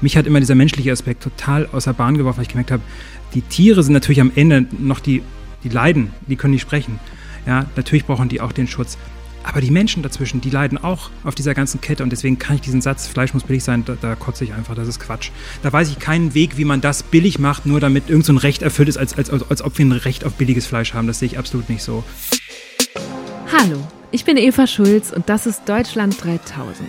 mich hat immer dieser menschliche Aspekt total außer Bahn geworfen, weil ich gemerkt habe, die Tiere sind natürlich am Ende noch die, die leiden, die können nicht sprechen. Ja, natürlich brauchen die auch den Schutz. Aber die Menschen dazwischen, die leiden auch auf dieser ganzen Kette und deswegen kann ich diesen Satz, Fleisch muss billig sein, da, da kotze ich einfach, das ist Quatsch. Da weiß ich keinen Weg, wie man das billig macht, nur damit irgendein so Recht erfüllt ist, als, als, als, als ob wir ein Recht auf billiges Fleisch haben. Das sehe ich absolut nicht so. Hallo, ich bin Eva Schulz und das ist Deutschland 3000.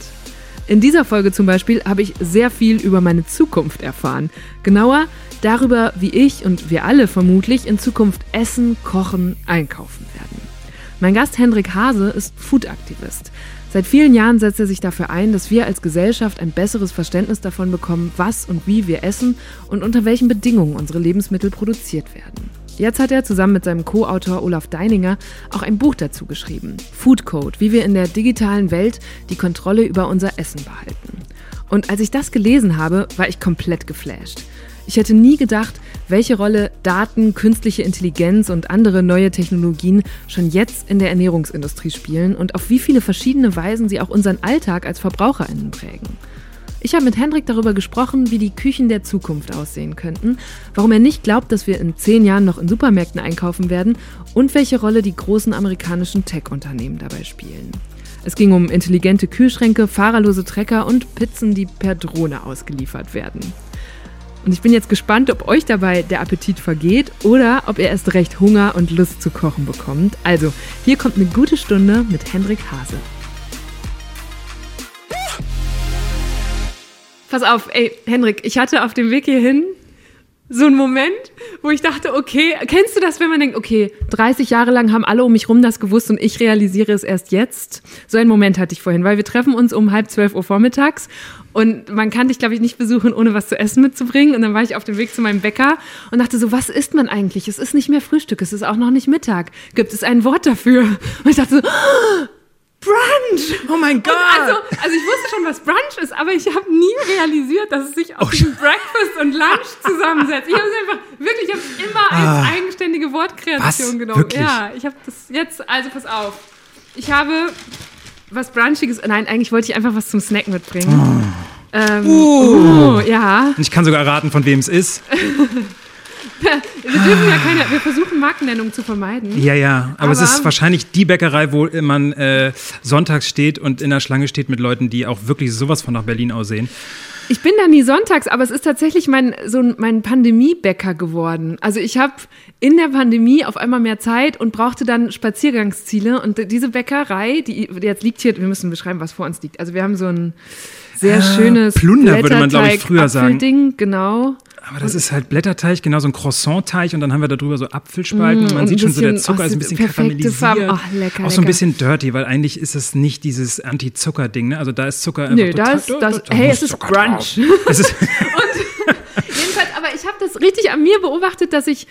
In dieser Folge zum Beispiel habe ich sehr viel über meine Zukunft erfahren. Genauer darüber, wie ich und wir alle vermutlich in Zukunft essen, kochen, einkaufen werden. Mein Gast Hendrik Hase ist Food-Aktivist. Seit vielen Jahren setzt er sich dafür ein, dass wir als Gesellschaft ein besseres Verständnis davon bekommen, was und wie wir essen und unter welchen Bedingungen unsere Lebensmittel produziert werden. Jetzt hat er zusammen mit seinem Co-Autor Olaf Deininger auch ein Buch dazu geschrieben, Food Code, wie wir in der digitalen Welt die Kontrolle über unser Essen behalten. Und als ich das gelesen habe, war ich komplett geflasht. Ich hätte nie gedacht, welche Rolle Daten, künstliche Intelligenz und andere neue Technologien schon jetzt in der Ernährungsindustrie spielen und auf wie viele verschiedene Weisen sie auch unseren Alltag als VerbraucherInnen prägen. Ich habe mit Hendrik darüber gesprochen, wie die Küchen der Zukunft aussehen könnten, warum er nicht glaubt, dass wir in zehn Jahren noch in Supermärkten einkaufen werden und welche Rolle die großen amerikanischen Tech-Unternehmen dabei spielen. Es ging um intelligente Kühlschränke, fahrerlose Trecker und Pizzen, die per Drohne ausgeliefert werden. Und ich bin jetzt gespannt, ob euch dabei der Appetit vergeht oder ob ihr erst recht Hunger und Lust zu kochen bekommt. Also, hier kommt eine gute Stunde mit Hendrik Hase. Pass auf, ey, Hendrik, ich hatte auf dem Weg hierhin so einen Moment, wo ich dachte, okay, kennst du das, wenn man denkt, okay, 30 Jahre lang haben alle um mich rum das gewusst und ich realisiere es erst jetzt? So einen Moment hatte ich vorhin, weil wir treffen uns um halb zwölf Uhr vormittags und man kann dich, glaube ich, nicht besuchen, ohne was zu essen mitzubringen. Und dann war ich auf dem Weg zu meinem Bäcker und dachte so, was isst man eigentlich? Es ist nicht mehr Frühstück, es ist auch noch nicht Mittag. Gibt es ein Wort dafür? Und ich dachte so, Brunch! Oh mein Gott! Also, also ich wusste schon, was Brunch ist, aber ich habe nie realisiert, dass es sich aus oh, Breakfast und Lunch zusammensetzt. Ich habe es einfach, wirklich, ich habe es immer als ah. eigenständige Wortkreation was? genommen. Wirklich? Ja, ich habe das jetzt, also pass auf. Ich habe was Brunchiges, nein, eigentlich wollte ich einfach was zum Snack mitbringen. Oh. Ähm, uh. oh, ja. Und ich kann sogar erraten, von wem es ist. wir dürfen ja keine, wir versuchen Markennennung zu vermeiden. Ja, ja, aber, aber es ist wahrscheinlich die Bäckerei, wo man äh, sonntags steht und in der Schlange steht mit Leuten, die auch wirklich sowas von nach Berlin aussehen. Ich bin da nie sonntags, aber es ist tatsächlich mein, so mein Pandemiebäcker geworden. Also ich habe in der Pandemie auf einmal mehr Zeit und brauchte dann Spaziergangsziele. Und diese Bäckerei, die jetzt liegt hier, wir müssen beschreiben, was vor uns liegt. Also wir haben so ein sehr ah, schönes Plunder, würde man, glaube ich, früher sagen. Ding, genau. Aber das ist halt Blätterteig, genau so ein Croissant-Teig und dann haben wir darüber so Apfelspalten mm, und man sieht schon so, der Zucker ist ein bisschen karamellisiert. Farben. Oh, lecker, auch so ein bisschen dirty, weil eigentlich ist es nicht dieses Anti-Zucker-Ding, ne? Also da ist Zucker einfach Nö, da ist, das, hey, es ist Brunch. Es ist und jedenfalls, aber ich habe das richtig an mir beobachtet, dass ich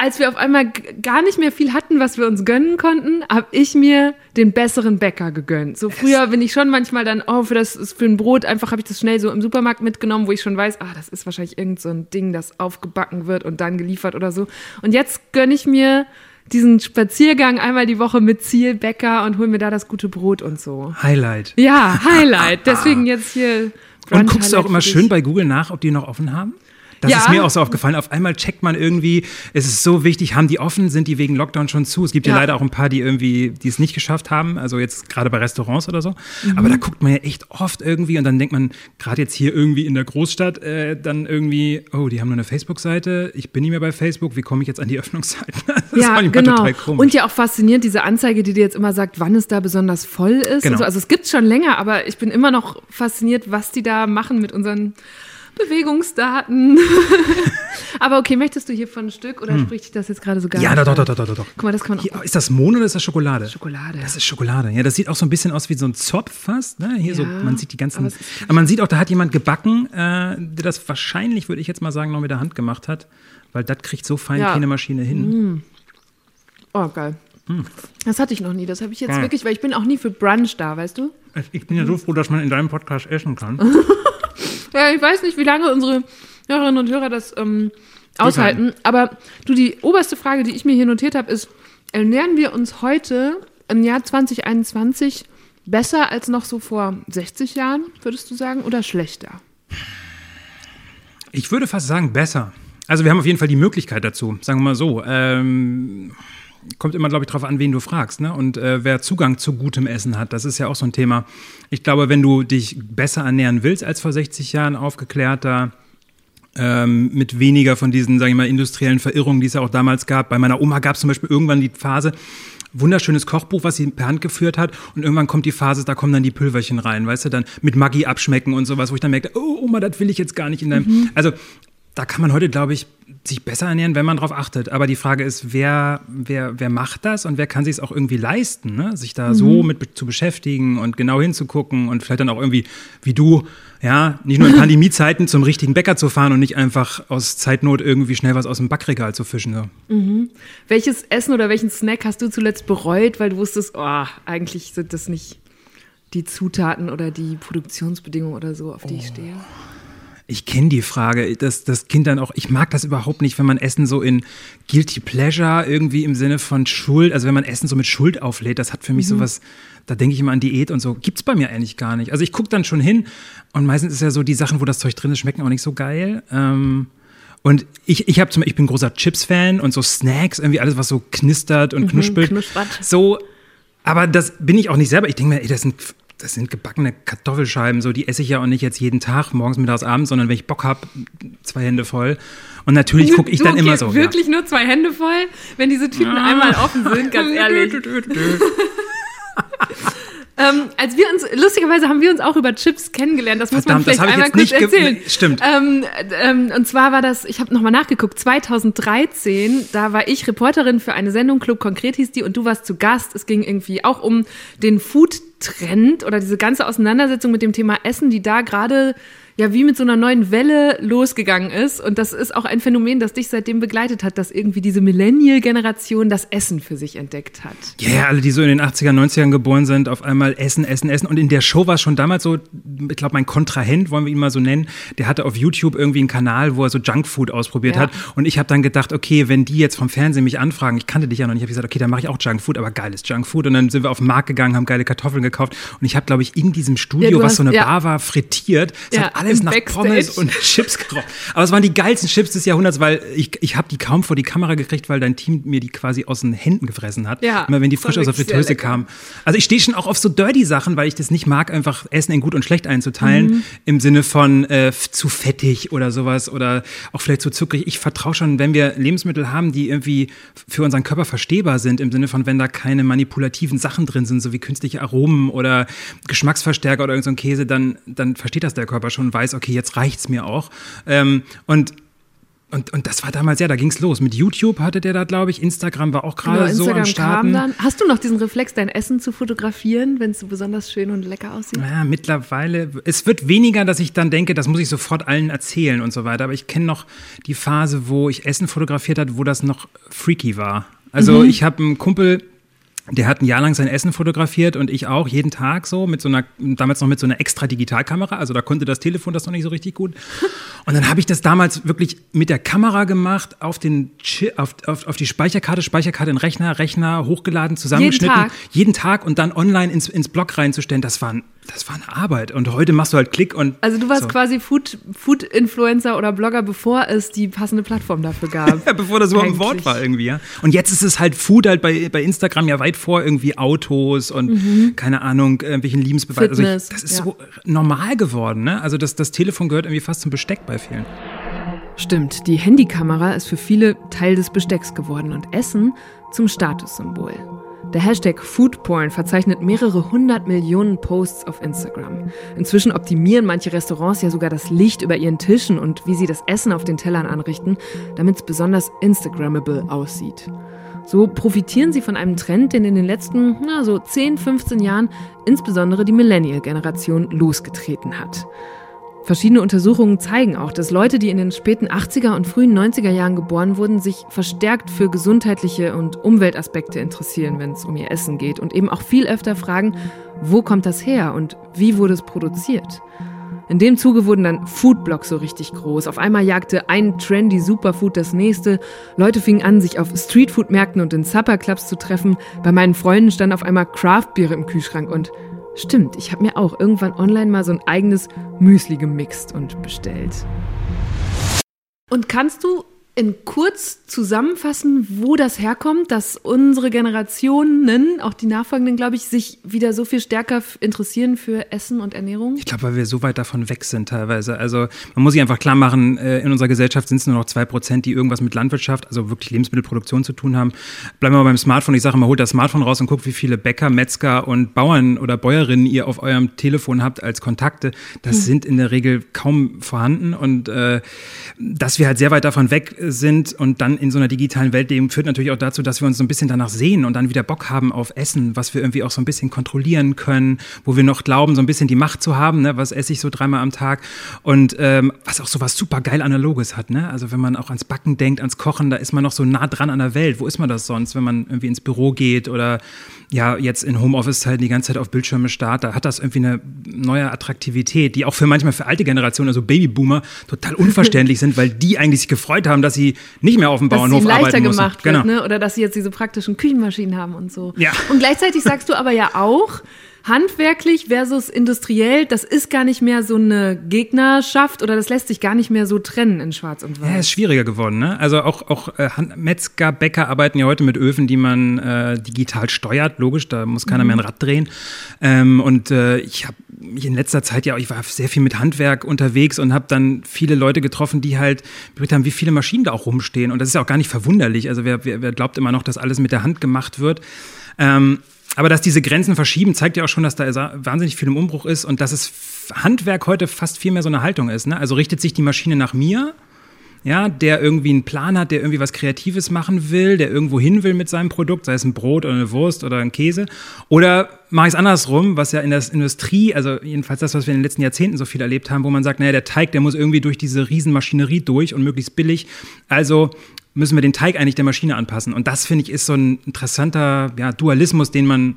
als wir auf einmal gar nicht mehr viel hatten, was wir uns gönnen konnten, habe ich mir den besseren Bäcker gegönnt. So früher bin ich schon manchmal dann, oh, für das für ein Brot einfach habe ich das schnell so im Supermarkt mitgenommen, wo ich schon weiß, ah, das ist wahrscheinlich irgend so ein Ding, das aufgebacken wird und dann geliefert oder so. Und jetzt gönne ich mir diesen Spaziergang einmal die Woche mit Zielbäcker und hol mir da das gute Brot und so. Highlight. Ja, Highlight. Deswegen jetzt hier. Brunch und guckst du auch immer schön bei Google nach, ob die noch offen haben? Das ja. ist mir auch so aufgefallen. Auf einmal checkt man irgendwie, es ist so wichtig, haben die offen, sind die wegen Lockdown schon zu? Es gibt ja, ja leider auch ein paar, die irgendwie, die es nicht geschafft haben, also jetzt gerade bei Restaurants oder so. Mhm. Aber da guckt man ja echt oft irgendwie und dann denkt man, gerade jetzt hier irgendwie in der Großstadt, äh, dann irgendwie, oh, die haben nur eine Facebook-Seite, ich bin nicht mehr bei Facebook, wie komme ich jetzt an die Öffnungszeiten? Das ja, genau. Und ja auch faszinierend, diese Anzeige, die dir jetzt immer sagt, wann es da besonders voll ist. Genau. So. Also es gibt es schon länger, aber ich bin immer noch fasziniert, was die da machen mit unseren Bewegungsdaten. Aber okay, möchtest du hier von ein Stück oder hm. spricht dich das jetzt gerade so gar ja, nicht? Ja, doch, doch, doch, doch, doch. Guck mal, das kann man hier, Ist das Mohn oder ist das Schokolade? Schokolade. Das ist Schokolade. Ja, das sieht auch so ein bisschen aus wie so ein Zopf fast. Ne? Hier ja, so, man sieht die ganzen. Aber, aber, man sieht auch, da hat jemand gebacken, äh, der das wahrscheinlich, würde ich jetzt mal sagen, noch mit der Hand gemacht hat. Weil das kriegt so fein ja. keine Maschine hin. Mm. Oh, geil. Das hatte ich noch nie. Das habe ich jetzt Geil. wirklich, weil ich bin auch nie für Brunch da, weißt du? Ich bin ja so froh, dass man in deinem Podcast essen kann. Ja, ich weiß nicht, wie lange unsere Hörerinnen und Hörer das ähm, aushalten. Aber du, die oberste Frage, die ich mir hier notiert habe, ist, ernähren wir uns heute im Jahr 2021 besser als noch so vor 60 Jahren, würdest du sagen, oder schlechter? Ich würde fast sagen, besser. Also wir haben auf jeden Fall die Möglichkeit dazu, sagen wir mal so. Ähm, kommt immer, glaube ich, darauf an, wen du fragst, ne? Und äh, wer Zugang zu gutem Essen hat, das ist ja auch so ein Thema. Ich glaube, wenn du dich besser ernähren willst als vor 60 Jahren, aufgeklärter, ähm, mit weniger von diesen, sage ich mal, industriellen Verirrungen, die es ja auch damals gab. Bei meiner Oma gab es zum Beispiel irgendwann die Phase, wunderschönes Kochbuch, was sie per Hand geführt hat. Und irgendwann kommt die Phase, da kommen dann die Pülverchen rein, weißt du, dann mit Maggi abschmecken und sowas, wo ich dann merke, oh Oma, das will ich jetzt gar nicht in deinem. Also da kann man heute, glaube ich, sich besser ernähren, wenn man darauf achtet. Aber die Frage ist, wer, wer, wer macht das und wer kann sich es auch irgendwie leisten, ne? sich da so mit zu beschäftigen und genau hinzugucken und vielleicht dann auch irgendwie, wie du, ja, nicht nur in Pandemiezeiten zum richtigen Bäcker zu fahren und nicht einfach aus Zeitnot irgendwie schnell was aus dem Backregal zu fischen. So. Welches Essen oder welchen Snack hast du zuletzt bereut, weil du wusstest, oh, eigentlich sind das nicht die Zutaten oder die Produktionsbedingungen oder so, auf die ich stehe? Ich kenne die Frage, dass das Kind dann auch, ich mag das überhaupt nicht, wenn man Essen so in Guilty Pleasure irgendwie im Sinne von Schuld, also wenn man Essen so mit Schuld auflädt, das hat für mich sowas, da denke ich immer an Diät und so, gibt's bei mir eigentlich gar nicht. Also ich gucke dann schon hin und meistens ist ja so, die Sachen, wo das Zeug drin ist, schmecken auch nicht so geil. Ähm, und ich, ich habe zum ich bin großer Chips-Fan und so Snacks, irgendwie alles, was so knistert und knuspelt. knuspert. So, aber das bin ich auch nicht selber. Ich denke mir, ey, das sind, das sind gebackene Kartoffelscheiben, so die esse ich ja auch nicht jetzt jeden Tag, morgens, mittags, abends, sondern wenn ich Bock habe, zwei Hände voll. Und natürlich gucke ich Du, dann immer okay, so. Wirklich nur zwei Hände voll, wenn diese Tüten einmal offen sind, ganz ehrlich. Ähm, als wir uns, lustigerweise haben wir uns auch über Chips kennengelernt, das muss Verdammt, man das vielleicht einmal kurz erzählen. nee, stimmt. Ähm, ähm, und zwar war das, ich habe nochmal nachgeguckt, 2013, da war ich Reporterin für eine Sendung, Club Konkret hieß die, und du warst zu Gast. Es ging irgendwie auch um den Food-Trend oder diese ganze Auseinandersetzung mit dem Thema Essen, die da gerade ja wie mit so einer neuen Welle losgegangen ist. Und das ist auch ein Phänomen, das dich seitdem begleitet hat, dass irgendwie diese Millennial-Generation das Essen für sich entdeckt hat. Ja, ja, alle, die so in den 80er, 90ern geboren sind, auf einmal essen, essen, essen. Und in der Show war es schon damals so, ich glaube, mein Kontrahent, wollen wir ihn mal so nennen, der hatte auf YouTube irgendwie einen Kanal, wo er so Junkfood ausprobiert Ja. hat. Und ich habe dann gedacht, okay, wenn die jetzt vom Fernsehen mich anfragen, ich kannte dich ja noch nicht, habe ich gesagt, okay, dann mache ich auch Junkfood, aber geiles Junkfood. Und dann sind wir auf den Markt gegangen, haben geile Kartoffeln gekauft. Und ich habe, glaube ich, in diesem Studio, Ja, du was hast- so eine ja. Bar war, frittiert. Es Ja, hat alles im nach Backstage. Pommes und Chips gerochen. Aber es waren die geilsten Chips des Jahrhunderts, weil ich, ich habe die kaum vor die Kamera gekriegt, weil dein Team mir die quasi aus den Händen gefressen hat. Ja, Immer wenn die frisch aus der Fritteuse kamen. Also ich stehe schon auch auf so dirty Sachen, weil ich das nicht mag, einfach Essen in gut und schlecht einzuteilen. Mhm. Im Sinne von äh, zu fettig oder sowas oder auch vielleicht zu zuckrig. Ich vertraue schon, wenn wir Lebensmittel haben, die irgendwie für unseren Körper verstehbar sind, im Sinne von, wenn da keine manipulativen Sachen drin sind, so wie künstliche Aromen oder Geschmacksverstärker oder irgend so Käse, dann, dann versteht das der Körper schon und weiß, okay, jetzt reicht's mir auch. Ähm, und und, und das war damals, ja, da ging's los. Mit YouTube hatte der da, glaube ich. Instagram war auch gerade Genau, so am Starten. kam dann. Hast du noch diesen Reflex, dein Essen zu fotografieren, wenn es so besonders schön und lecker aussieht? Ja, mittlerweile, es wird weniger, dass ich dann denke, das muss ich sofort allen erzählen und so weiter. Aber ich kenne noch die Phase, wo ich Essen fotografiert hat, wo das noch freaky war. Also ich habe einen Kumpel, der hat ein Jahr lang sein Essen fotografiert und ich auch, jeden Tag so, mit so einer, damals noch mit so einer extra Digitalkamera. Also da konnte das Telefon das noch nicht so richtig gut. Und dann habe ich das damals wirklich mit der Kamera gemacht, auf, den, auf, auf, auf die Speicherkarte, Speicherkarte in Rechner, Rechner hochgeladen, zusammengeschnitten. Tag? jeden Tag und dann online ins, ins Blog reinzustellen, das war, ein- das war eine Arbeit. Und heute machst du halt Klick und. Also du warst so. quasi Food- Food-Influencer oder Blogger, bevor es die passende Plattform dafür gab. Ja, bevor das überhaupt ein Wort war irgendwie, ja. Und jetzt ist es halt Food halt bei, bei Instagram ja weit vor irgendwie Autos und keine Ahnung, irgendwelchen Liebesbeweis. Also ich, Mhm. Das ist ja. so normal geworden, ne? Also das, das Telefon gehört irgendwie fast zum Besteck bei vielen. Stimmt, die Handykamera ist für viele Teil des Bestecks geworden und Essen zum Statussymbol. Der Hashtag Foodporn verzeichnet mehrere hundert Millionen Posts auf Instagram. Inzwischen optimieren manche Restaurants ja sogar das Licht über ihren Tischen und wie sie das Essen auf den Tellern anrichten, damit es besonders Instagrammable aussieht. So profitieren sie von einem Trend, den in den letzten na, so 10, 15 Jahren insbesondere die Millennial-Generation losgetreten hat. Verschiedene Untersuchungen zeigen auch, dass Leute, die in den späten 80er und frühen 90er Jahren geboren wurden, sich verstärkt für gesundheitliche und Umweltaspekte interessieren, wenn es um ihr Essen geht und eben auch viel öfter fragen, wo kommt das her und wie wurde es produziert? In dem Zuge wurden dann Foodblogs so richtig groß. Auf einmal jagte ein trendy Superfood das nächste. Leute fingen an, sich auf Streetfood-Märkten und in Supperclubs zu treffen. Bei meinen Freunden stand auf einmal Craftbier im Kühlschrank und Stimmt, ich habe mir auch irgendwann online mal so ein eigenes Müsli gemixt und bestellt. Und kannst du in kurz zusammenfassen, wo das herkommt, dass unsere Generationen, auch die nachfolgenden, glaube ich, sich wieder so viel stärker interessieren für Essen und Ernährung? Ich glaube, weil wir so weit davon weg sind teilweise. Also man muss sich einfach klar machen, äh, in unserer Gesellschaft sind es nur noch zwei Prozent, die irgendwas mit Landwirtschaft, also wirklich Lebensmittelproduktion zu tun haben. Bleiben wir mal beim Smartphone. Ich sage mal, holt das Smartphone raus und guckt, wie viele Bäcker, Metzger und Bauern oder Bäuerinnen ihr auf eurem Telefon habt als Kontakte. Das hm. sind in der Regel kaum vorhanden und äh, dass wir halt sehr weit davon weg sind und dann in so einer digitalen Welt leben, führt natürlich auch dazu, dass wir uns so ein bisschen danach sehen und dann wieder Bock haben auf Essen, was wir irgendwie auch so ein bisschen kontrollieren können, wo wir noch glauben, so ein bisschen die Macht zu haben, ne? was esse ich so dreimal am Tag und ähm, was auch so was super geil Analoges hat. Ne? Also wenn man auch ans Backen denkt, ans Kochen, da ist man noch so nah dran an der Welt. Wo ist man das sonst, wenn man irgendwie ins Büro geht oder ja jetzt in Homeoffice-Zeiten die ganze Zeit auf Bildschirme starrt? Da hat das irgendwie eine neue Attraktivität, die auch für manchmal für alte Generationen, also Babyboomer, total unverständlich sind, weil die eigentlich sich gefreut haben, dass sie nicht mehr auf dem Bauernhof dass leichter gemacht wird, genau. ne? oder dass sie jetzt diese praktischen Küchenmaschinen haben und so. Ja. Und gleichzeitig sagst du aber ja auch, handwerklich versus industriell, das ist gar nicht mehr so eine Gegnerschaft oder das lässt sich gar nicht mehr so trennen in Schwarz und Weiß. Ja, ist schwieriger geworden. Ne? Also auch, auch äh, Metzger, Bäcker arbeiten ja heute mit Öfen, die man äh, digital steuert. Logisch, da muss keiner mhm. mehr ein Rad drehen. Ähm, und äh, ich habe mich in letzter Zeit ja, ich war sehr viel mit Handwerk unterwegs und habe dann viele Leute getroffen, die halt berichtet haben, wie viele Maschinen da auch rumstehen. Und das ist ja auch gar nicht verwunderlich. Also wer, wer, wer glaubt immer noch, dass alles mit der Hand gemacht wird. Ähm, aber dass diese Grenzen verschieben, zeigt ja auch schon, dass da wahnsinnig viel im Umbruch ist und dass es Handwerk heute fast viel mehr so eine Haltung ist. Ne? Also richtet sich die Maschine nach mir, ja, der irgendwie einen Plan hat, der irgendwie was Kreatives machen will, der irgendwo hin will mit seinem Produkt, sei es ein Brot oder eine Wurst oder ein Käse. Oder mache ich es andersrum, was ja in der Industrie, also jedenfalls das, was wir in den letzten Jahrzehnten so viel erlebt haben, wo man sagt, naja, der Teig, der muss irgendwie durch diese Riesenmaschinerie durch und möglichst billig. Also müssen wir den Teig eigentlich der Maschine anpassen. Und das, finde ich, ist so ein interessanter ja, Dualismus, den man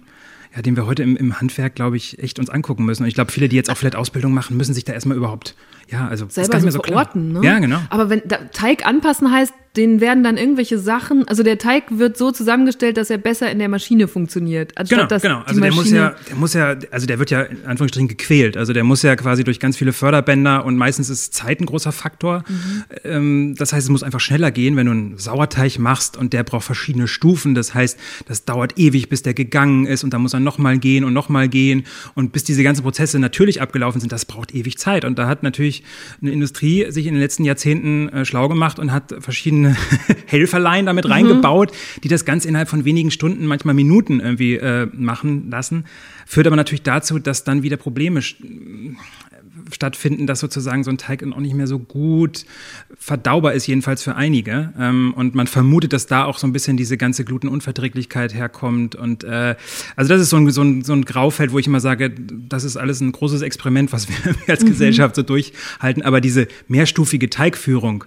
ja, den wir heute im, im Handwerk, glaube ich, echt uns angucken müssen. Und ich glaube, viele, die jetzt auch vielleicht Ausbildung machen, müssen sich da erstmal überhaupt, ja, also selber so, so verorten. Ne? Ja, genau. Aber wenn da, Teig anpassen heißt, denen werden dann irgendwelche Sachen, also der Teig wird so zusammengestellt, dass er besser in der Maschine funktioniert. Genau, genau. Also der muss ja, der muss ja, also der wird ja in Anführungsstrichen gequält. Also der muss ja quasi durch ganz viele Förderbänder und meistens ist Zeit ein großer Faktor. Mhm. Ähm, das heißt, es muss einfach schneller gehen, wenn du einen Sauerteig machst und der braucht verschiedene Stufen. Das heißt, das dauert ewig, bis der gegangen ist und dann muss er nochmal gehen und nochmal gehen und bis diese ganzen Prozesse natürlich abgelaufen sind, das braucht ewig Zeit. Und da hat natürlich eine Industrie sich in den letzten Jahrzehnten äh, schlau gemacht und hat verschiedene Helferlein damit mhm. reingebaut, die das Ganze innerhalb von wenigen Stunden, manchmal Minuten irgendwie äh, machen lassen. Führt aber natürlich dazu, dass dann wieder Probleme stattfinden, dass sozusagen so ein Teig auch nicht mehr so gut verdaubar ist, jedenfalls für einige. Ähm, und man vermutet, dass da auch so ein bisschen diese ganze Glutenunverträglichkeit herkommt. Und äh, also das ist so ein, so, ein, so ein Graufeld, wo ich immer sage, das ist alles ein großes Experiment, was wir als mhm. Gesellschaft so durchhalten. Aber diese mehrstufige Teigführung,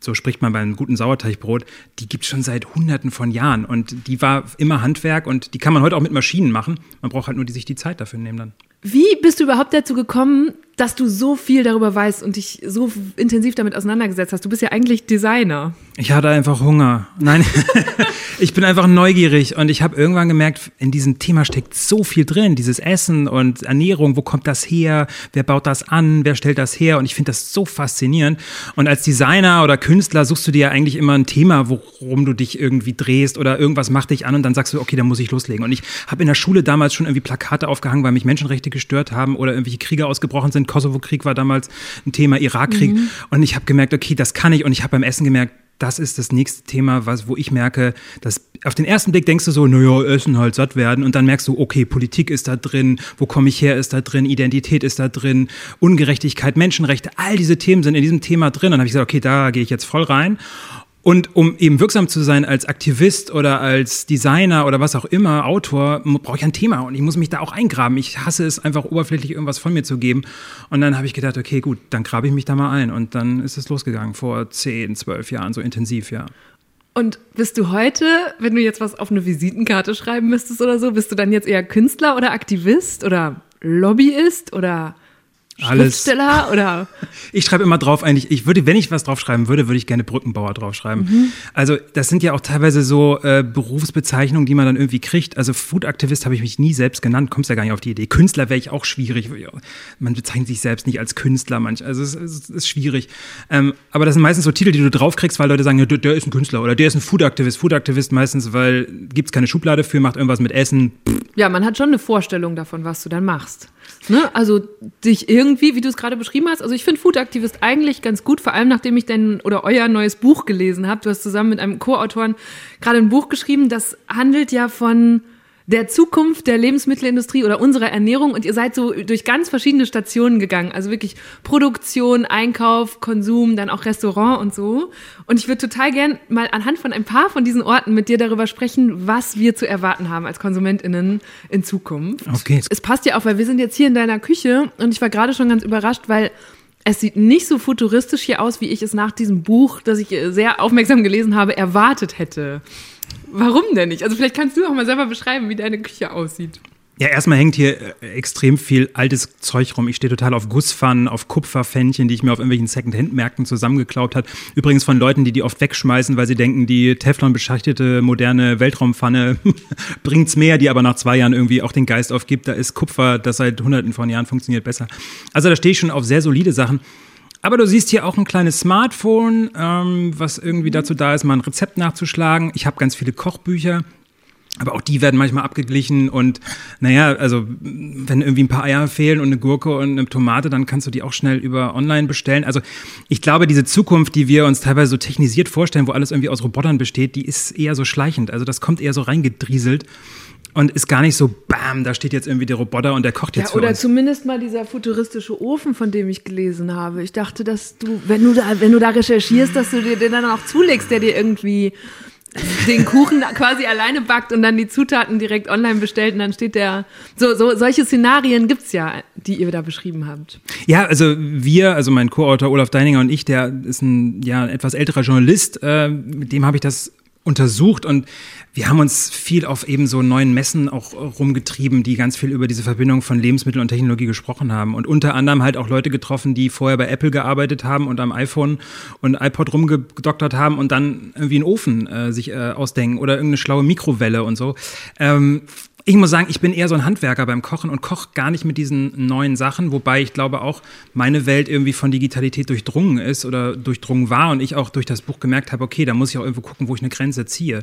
so spricht man beim guten Sauerteigbrot, die gibt es schon seit Hunderten von Jahren. Und die war immer Handwerk und die kann man heute auch mit Maschinen machen. Man braucht halt nur die, sich die Zeit dafür nehmen dann. Wie bist du überhaupt dazu gekommen, dass du so viel darüber weißt und dich so intensiv damit auseinandergesetzt hast. Du bist ja eigentlich Designer. Ich hatte einfach Hunger. Nein, ich bin einfach neugierig und ich habe irgendwann gemerkt, in diesem Thema steckt so viel drin. Dieses Essen und Ernährung, wo kommt das her? Wer baut das an? Wer stellt das her? Und ich finde das so faszinierend. Und als Designer oder Künstler suchst du dir ja eigentlich immer ein Thema, worum du dich irgendwie drehst oder irgendwas macht dich an und dann sagst du, okay, dann muss ich loslegen. Und ich habe in der Schule damals schon irgendwie Plakate aufgehangen, weil mich Menschenrechte gestört haben oder irgendwelche Kriege ausgebrochen sind Kosovo-Krieg war damals ein Thema, Irakkrieg. Mhm. Und ich habe gemerkt, okay, das kann ich. Und ich habe beim Essen gemerkt, das ist das nächste Thema, was, wo ich merke, dass auf den ersten Blick denkst du so, naja, Essen halt satt werden und dann merkst du, okay, Politik ist da drin, wo komme ich her ist da drin, Identität ist da drin, Ungerechtigkeit, Menschenrechte, all diese Themen sind in diesem Thema drin. Und dann habe ich gesagt, okay, da gehe ich jetzt voll rein Und um eben wirksam zu sein als Aktivist oder als Designer oder was auch immer, Autor, brauche ich ein Thema und ich muss mich da auch eingraben. Ich hasse es einfach oberflächlich irgendwas von mir zu geben. Und dann habe ich gedacht, okay, gut, dann grabe ich mich da mal ein. Und dann ist es losgegangen vor zehn, zwölf Jahren, so intensiv, ja. Und bist du heute, wenn du jetzt was auf eine Visitenkarte schreiben müsstest oder so, bist du dann jetzt eher Künstler oder Aktivist oder Lobbyist oder alles. Schriftsteller oder? Ich schreibe immer drauf eigentlich, ich würde, wenn ich was draufschreiben würde, würde ich gerne Brückenbauer draufschreiben. Mhm. Also das sind ja auch teilweise so äh, Berufsbezeichnungen, die man dann irgendwie kriegt. Also Food-Aktivist habe ich mich nie selbst genannt, kommst ja gar nicht auf die Idee. Künstler wäre ich auch schwierig. Man bezeichnet sich selbst nicht als Künstler manch. Also es, es ist schwierig. Ähm, aber das sind meistens so Titel, die du draufkriegst, weil Leute sagen, ja, der, der, ist ein Künstler oder der ist ein Food-Aktivist. Food-Aktivist meistens, weil gibt's keine Schublade für, macht irgendwas mit Essen. Pff. Ja, man hat schon eine Vorstellung davon, was du dann machst. Ne? Also dich irgendwie, wie du es gerade beschrieben hast, also ich finde Food Aktivist eigentlich ganz gut, vor allem nachdem ich dein oder euer neues Buch gelesen habe. Du hast zusammen mit einem Co-Autoren gerade ein Buch geschrieben, das handelt ja von der Zukunft der Lebensmittelindustrie oder unserer Ernährung und ihr seid so durch ganz verschiedene Stationen gegangen. Also wirklich Produktion, Einkauf, Konsum, dann auch Restaurant und so. Und ich würde total gern mal anhand von ein paar von diesen Orten mit dir darüber sprechen, was wir zu erwarten haben als KonsumentInnen in Zukunft. Okay. Es passt ja auch, weil wir sind jetzt hier in deiner Küche und ich war gerade schon ganz überrascht, weil es sieht nicht so futuristisch hier aus, wie ich es nach diesem Buch, das ich sehr aufmerksam gelesen habe, erwartet hätte. Warum denn nicht? Also vielleicht kannst du auch mal selber beschreiben, wie deine Küche aussieht. Ja, erstmal hängt hier äh, extrem viel altes Zeug rum. Ich stehe total auf Gusspfannen, auf Kupferfännchen, die ich mir auf irgendwelchen Second-Hand-Märkten zusammengeklaut habe. Übrigens von Leuten, die die oft wegschmeißen, weil sie denken, die Teflon-beschachtete moderne Weltraumpfanne bringt's mehr, die aber nach zwei Jahren irgendwie auch den Geist aufgibt. Da ist Kupfer, das seit hunderten von Jahren funktioniert besser. Also da stehe ich schon auf sehr solide Sachen. Aber du siehst hier auch ein kleines Smartphone, ähm, was irgendwie dazu da ist, mal ein Rezept nachzuschlagen. Ich habe ganz viele Kochbücher. Aber auch die werden manchmal abgeglichen und naja, also wenn irgendwie ein paar Eier fehlen und eine Gurke und eine Tomate, dann kannst du die auch schnell über online bestellen. Also ich glaube, diese Zukunft, die wir uns teilweise so technisiert vorstellen, wo alles irgendwie aus Robotern besteht, die ist eher so schleichend. Also das kommt eher so reingedrieselt und ist gar nicht so, bam, da steht jetzt irgendwie der Roboter und der kocht jetzt ja, oder uns. zumindest mal dieser futuristische Ofen, von dem ich gelesen habe. Ich dachte, dass du, wenn du da, wenn du da recherchierst, dass du dir den dann auch zulegst, der dir irgendwie den Kuchen quasi alleine backt und dann die Zutaten direkt online bestellt und dann steht der. So, so solche Szenarien gibt's ja, die ihr da beschrieben habt. Ja, also wir, also mein Co-Autor Olaf Deininger und ich, der ist ein ja etwas älterer Journalist, äh, mit dem habe ich das untersucht und wir haben uns viel auf eben so neuen Messen auch rumgetrieben, die ganz viel über diese Verbindung von Lebensmittel und Technologie gesprochen haben und unter anderem halt auch Leute getroffen, die vorher bei Apple gearbeitet haben und am iPhone und iPod rumgedoktert haben und dann irgendwie einen Ofen äh, sich äh, ausdenken oder irgendeine schlaue Mikrowelle und so. Ähm, ich muss sagen, ich bin eher so ein Handwerker beim Kochen und koche gar nicht mit diesen neuen Sachen, wobei ich glaube auch, meine Welt irgendwie von Digitalität durchdrungen ist oder durchdrungen war und ich auch durch das Buch gemerkt habe, okay, da muss ich auch irgendwo gucken, wo ich eine Grenze ziehe.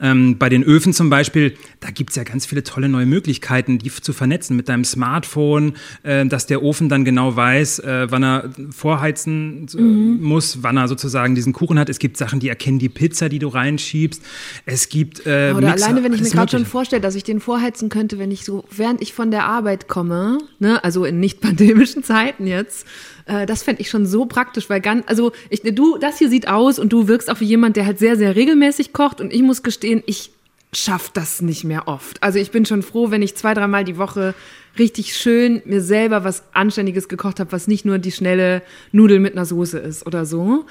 Ähm, bei den Öfen zum Beispiel, da gibt es ja ganz viele tolle neue Möglichkeiten, die zu vernetzen mit deinem Smartphone, äh, dass der Ofen dann genau weiß, äh, wann er vorheizen äh, mhm. muss, wann er sozusagen diesen Kuchen hat. Es gibt Sachen, die erkennen die Pizza, die du reinschiebst. Es gibt äh, Oder Mixer, alleine, wenn ich mir gerade schon vorstelle, dass ich den vorheizen vorheizen könnte, wenn ich so, während ich von der Arbeit komme, ne, also in nicht pandemischen Zeiten jetzt, äh, das fände ich schon so praktisch, weil ganz, also ich, du, das hier sieht aus und du wirkst auch wie jemand, der halt sehr, sehr regelmäßig kocht und ich muss gestehen, ich schaff das nicht mehr oft. Also ich bin schon froh, wenn ich zwei, dreimal die Woche richtig schön mir selber was Anständiges gekocht habe, was nicht nur die schnelle Nudel mit einer Soße ist oder so.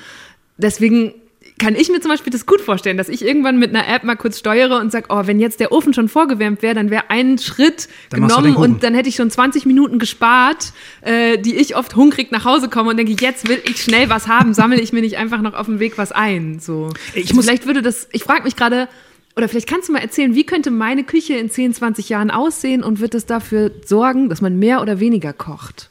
Deswegen kann ich mir zum Beispiel das gut vorstellen, dass ich irgendwann mit einer App mal kurz steuere und sage, oh, wenn jetzt der Ofen schon vorgewärmt wäre, dann wäre ein Schritt dann genommen und dann hätte ich schon 20 Minuten gespart, äh, die ich oft hungrig nach Hause komme und denke, jetzt will ich schnell was haben, sammle ich mir nicht einfach noch auf dem Weg was ein. So. Ich muss, vielleicht würde das, ich frage mich gerade, oder vielleicht kannst du mal erzählen, wie könnte meine Küche in 10, 20 Jahren aussehen und wird es dafür sorgen, dass man mehr oder weniger kocht?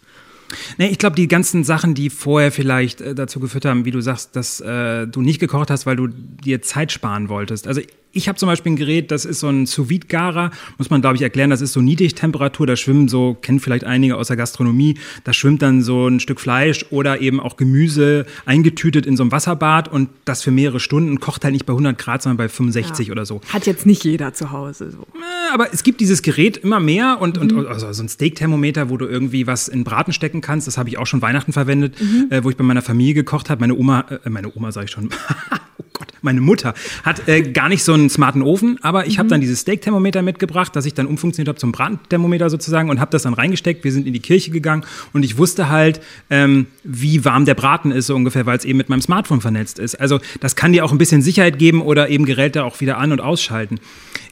Nee, ich glaube, die ganzen Sachen, die vorher vielleicht äh, dazu geführt haben, wie du sagst, dass äh, du nicht gekocht hast, weil du dir Zeit sparen wolltest. Also ich habe zum Beispiel ein Gerät, das ist so ein sous garer muss man glaube ich erklären, das ist so Niedrigtemperatur, da schwimmen so, kennen vielleicht einige aus der Gastronomie, da schwimmt dann so ein Stück Fleisch oder eben auch Gemüse eingetütet in so einem Wasserbad und das für mehrere Stunden, kocht halt nicht bei 100 Grad, sondern bei 65 ja. oder so. Hat jetzt nicht jeder zu Hause so. Aber es gibt dieses Gerät immer mehr und, mhm. und also so ein Steak-Thermometer, wo du irgendwie was in Braten stecken kannst, das habe ich auch schon Weihnachten verwendet, mhm. äh, wo ich bei meiner Familie gekocht habe. Meine Oma, äh, meine Oma sage ich schon, meine Mutter hat äh, gar nicht so einen smarten Ofen, aber ich mhm. habe dann dieses Steak-Thermometer mitgebracht, das ich dann umfunktioniert habe zum Bratenthermometer sozusagen und habe das dann reingesteckt. Wir sind in die Kirche gegangen und ich wusste halt, ähm, wie warm der Braten ist so ungefähr, weil es eben mit meinem Smartphone vernetzt ist. Also das kann dir auch ein bisschen Sicherheit geben oder eben Geräte auch wieder an- und ausschalten.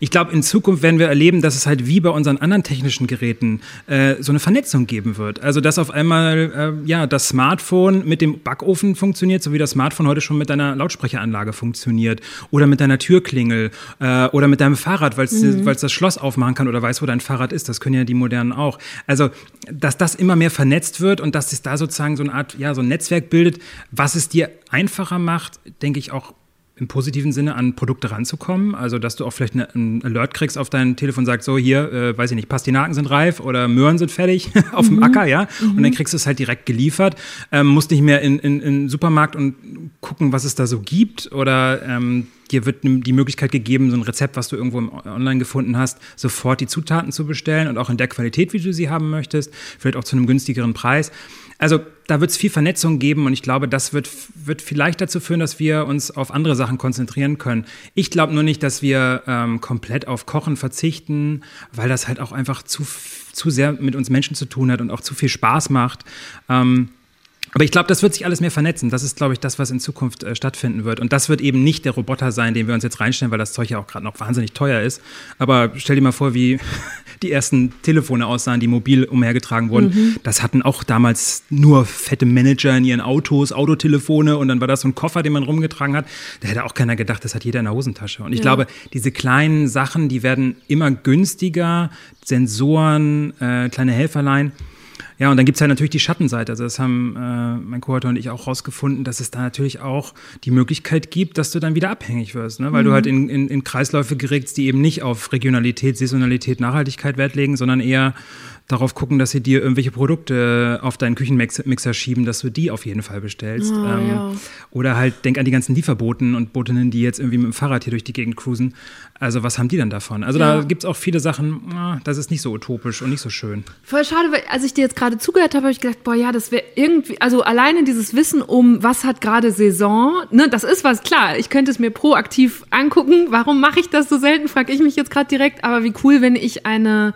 Ich glaube, in Zukunft werden wir erleben, dass es halt wie bei unseren anderen technischen Geräten äh, so eine Vernetzung geben wird. Also dass auf einmal äh, ja das Smartphone mit dem Backofen funktioniert, so wie das Smartphone heute schon mit deiner Lautsprecheranlage funktioniert oder mit deiner Türklingel äh, oder mit deinem Fahrrad, weil es mhm. das Schloss aufmachen kann oder weiß, wo dein Fahrrad ist. Das können ja die modernen auch. Also dass das immer mehr vernetzt wird und dass sich da sozusagen so eine Art ja so ein Netzwerk bildet, was es dir einfacher macht, denke ich auch im positiven Sinne an Produkte ranzukommen. Also, dass du auch vielleicht einen Alert kriegst auf dein Telefon, sagst so, hier, äh, weiß ich nicht, Pastinaken sind reif oder Möhren sind fertig auf mhm. dem Acker, ja. Mhm. Und dann kriegst du es halt direkt geliefert. Ähm, musst nicht mehr in, in, in Supermarkt und gucken, was es da so gibt. Oder ähm, dir wird die Möglichkeit gegeben, so ein Rezept, was du irgendwo online gefunden hast, sofort die Zutaten zu bestellen und auch in der Qualität, wie du sie haben möchtest, vielleicht auch zu einem günstigeren Preis. Also da wird es viel Vernetzung geben und ich glaube, das wird, wird vielleicht dazu führen, dass wir uns auf andere Sachen konzentrieren können. Ich glaube nur nicht, dass wir ähm, komplett auf Kochen verzichten, weil das halt auch einfach zu, zu sehr mit uns Menschen zu tun hat und auch zu viel Spaß macht. Ähm, aber ich glaube, das wird sich alles mehr vernetzen. Das ist, glaube ich, das, was in Zukunft äh, stattfinden wird. Und das wird eben nicht der Roboter sein, den wir uns jetzt reinstellen, weil das Zeug ja auch gerade noch wahnsinnig teuer ist. Aber stell dir mal vor, wie die ersten Telefone aussahen, die mobil umhergetragen wurden. Mhm. Das hatten auch damals nur fette Manager in ihren Autos, Autotelefone und dann war das so ein Koffer, den man rumgetragen hat. Da hätte auch keiner gedacht, das hat jeder in der Hosentasche. Und ich ja. glaube, diese kleinen Sachen, die werden immer günstiger. Sensoren, äh, kleine Helferlein. Ja, und dann gibt es halt natürlich die Schattenseite. Also das haben äh, mein Co-Autor und ich auch rausgefunden, dass es da natürlich auch die Möglichkeit gibt, dass du dann wieder abhängig wirst, ne? weil mhm. du halt in, in, in Kreisläufe gerätst, die eben nicht auf Regionalität, Saisonalität, Nachhaltigkeit Wert legen, sondern eher darauf gucken, dass sie dir irgendwelche Produkte auf deinen Küchenmixer schieben, dass du die auf jeden Fall bestellst. Oh, ähm, ja. Oder halt denk an die ganzen Lieferboten und Botinnen, die jetzt irgendwie mit dem Fahrrad hier durch die Gegend cruisen. Also was haben die dann davon? Also ja. da gibt es auch viele Sachen, ah, das ist nicht so utopisch und nicht so schön. Voll schade, weil als ich dir jetzt gerade zugehört habe, habe ich gedacht, boah ja, das wäre irgendwie, also alleine dieses Wissen um, was hat gerade Saison, ne, das ist was, klar, ich könnte es mir proaktiv angucken. Warum mache ich das so selten, frage ich mich jetzt gerade direkt. Aber wie cool, wenn ich eine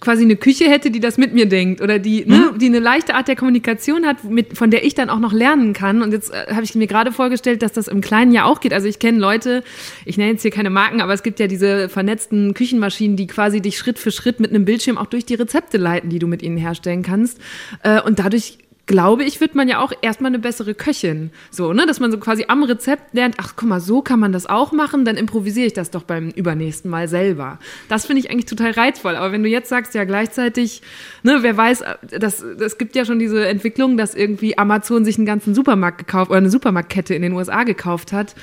quasi eine Küche hätte, die das mit mir denkt oder die, ne, mhm. die eine leichte Art der Kommunikation hat, mit, von der ich dann auch noch lernen kann. Und jetzt äh, habe ich mir gerade vorgestellt, dass das im Kleinen ja auch geht. Also ich kenne Leute, ich nenne jetzt hier keine Marken, aber es gibt ja diese vernetzten Küchenmaschinen, die quasi dich Schritt für Schritt mit einem Bildschirm auch durch die Rezepte leiten, die du mit ihnen herstellen kannst. Äh, und dadurch glaube ich, wird man ja auch erstmal eine bessere Köchin. So, ne? Dass man so quasi am Rezept lernt, ach guck mal, so kann man das auch machen, dann improvisiere ich das doch beim übernächsten Mal selber. Das finde ich eigentlich total reizvoll. Aber wenn du jetzt sagst, ja gleichzeitig, ne, wer weiß, das, das gibt ja schon diese Entwicklung, dass irgendwie Amazon sich einen ganzen Supermarkt gekauft oder eine Supermarktkette in den USA gekauft hat.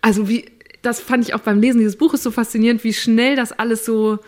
also wie, das fand ich auch beim Lesen dieses Buches so faszinierend, wie schnell das alles so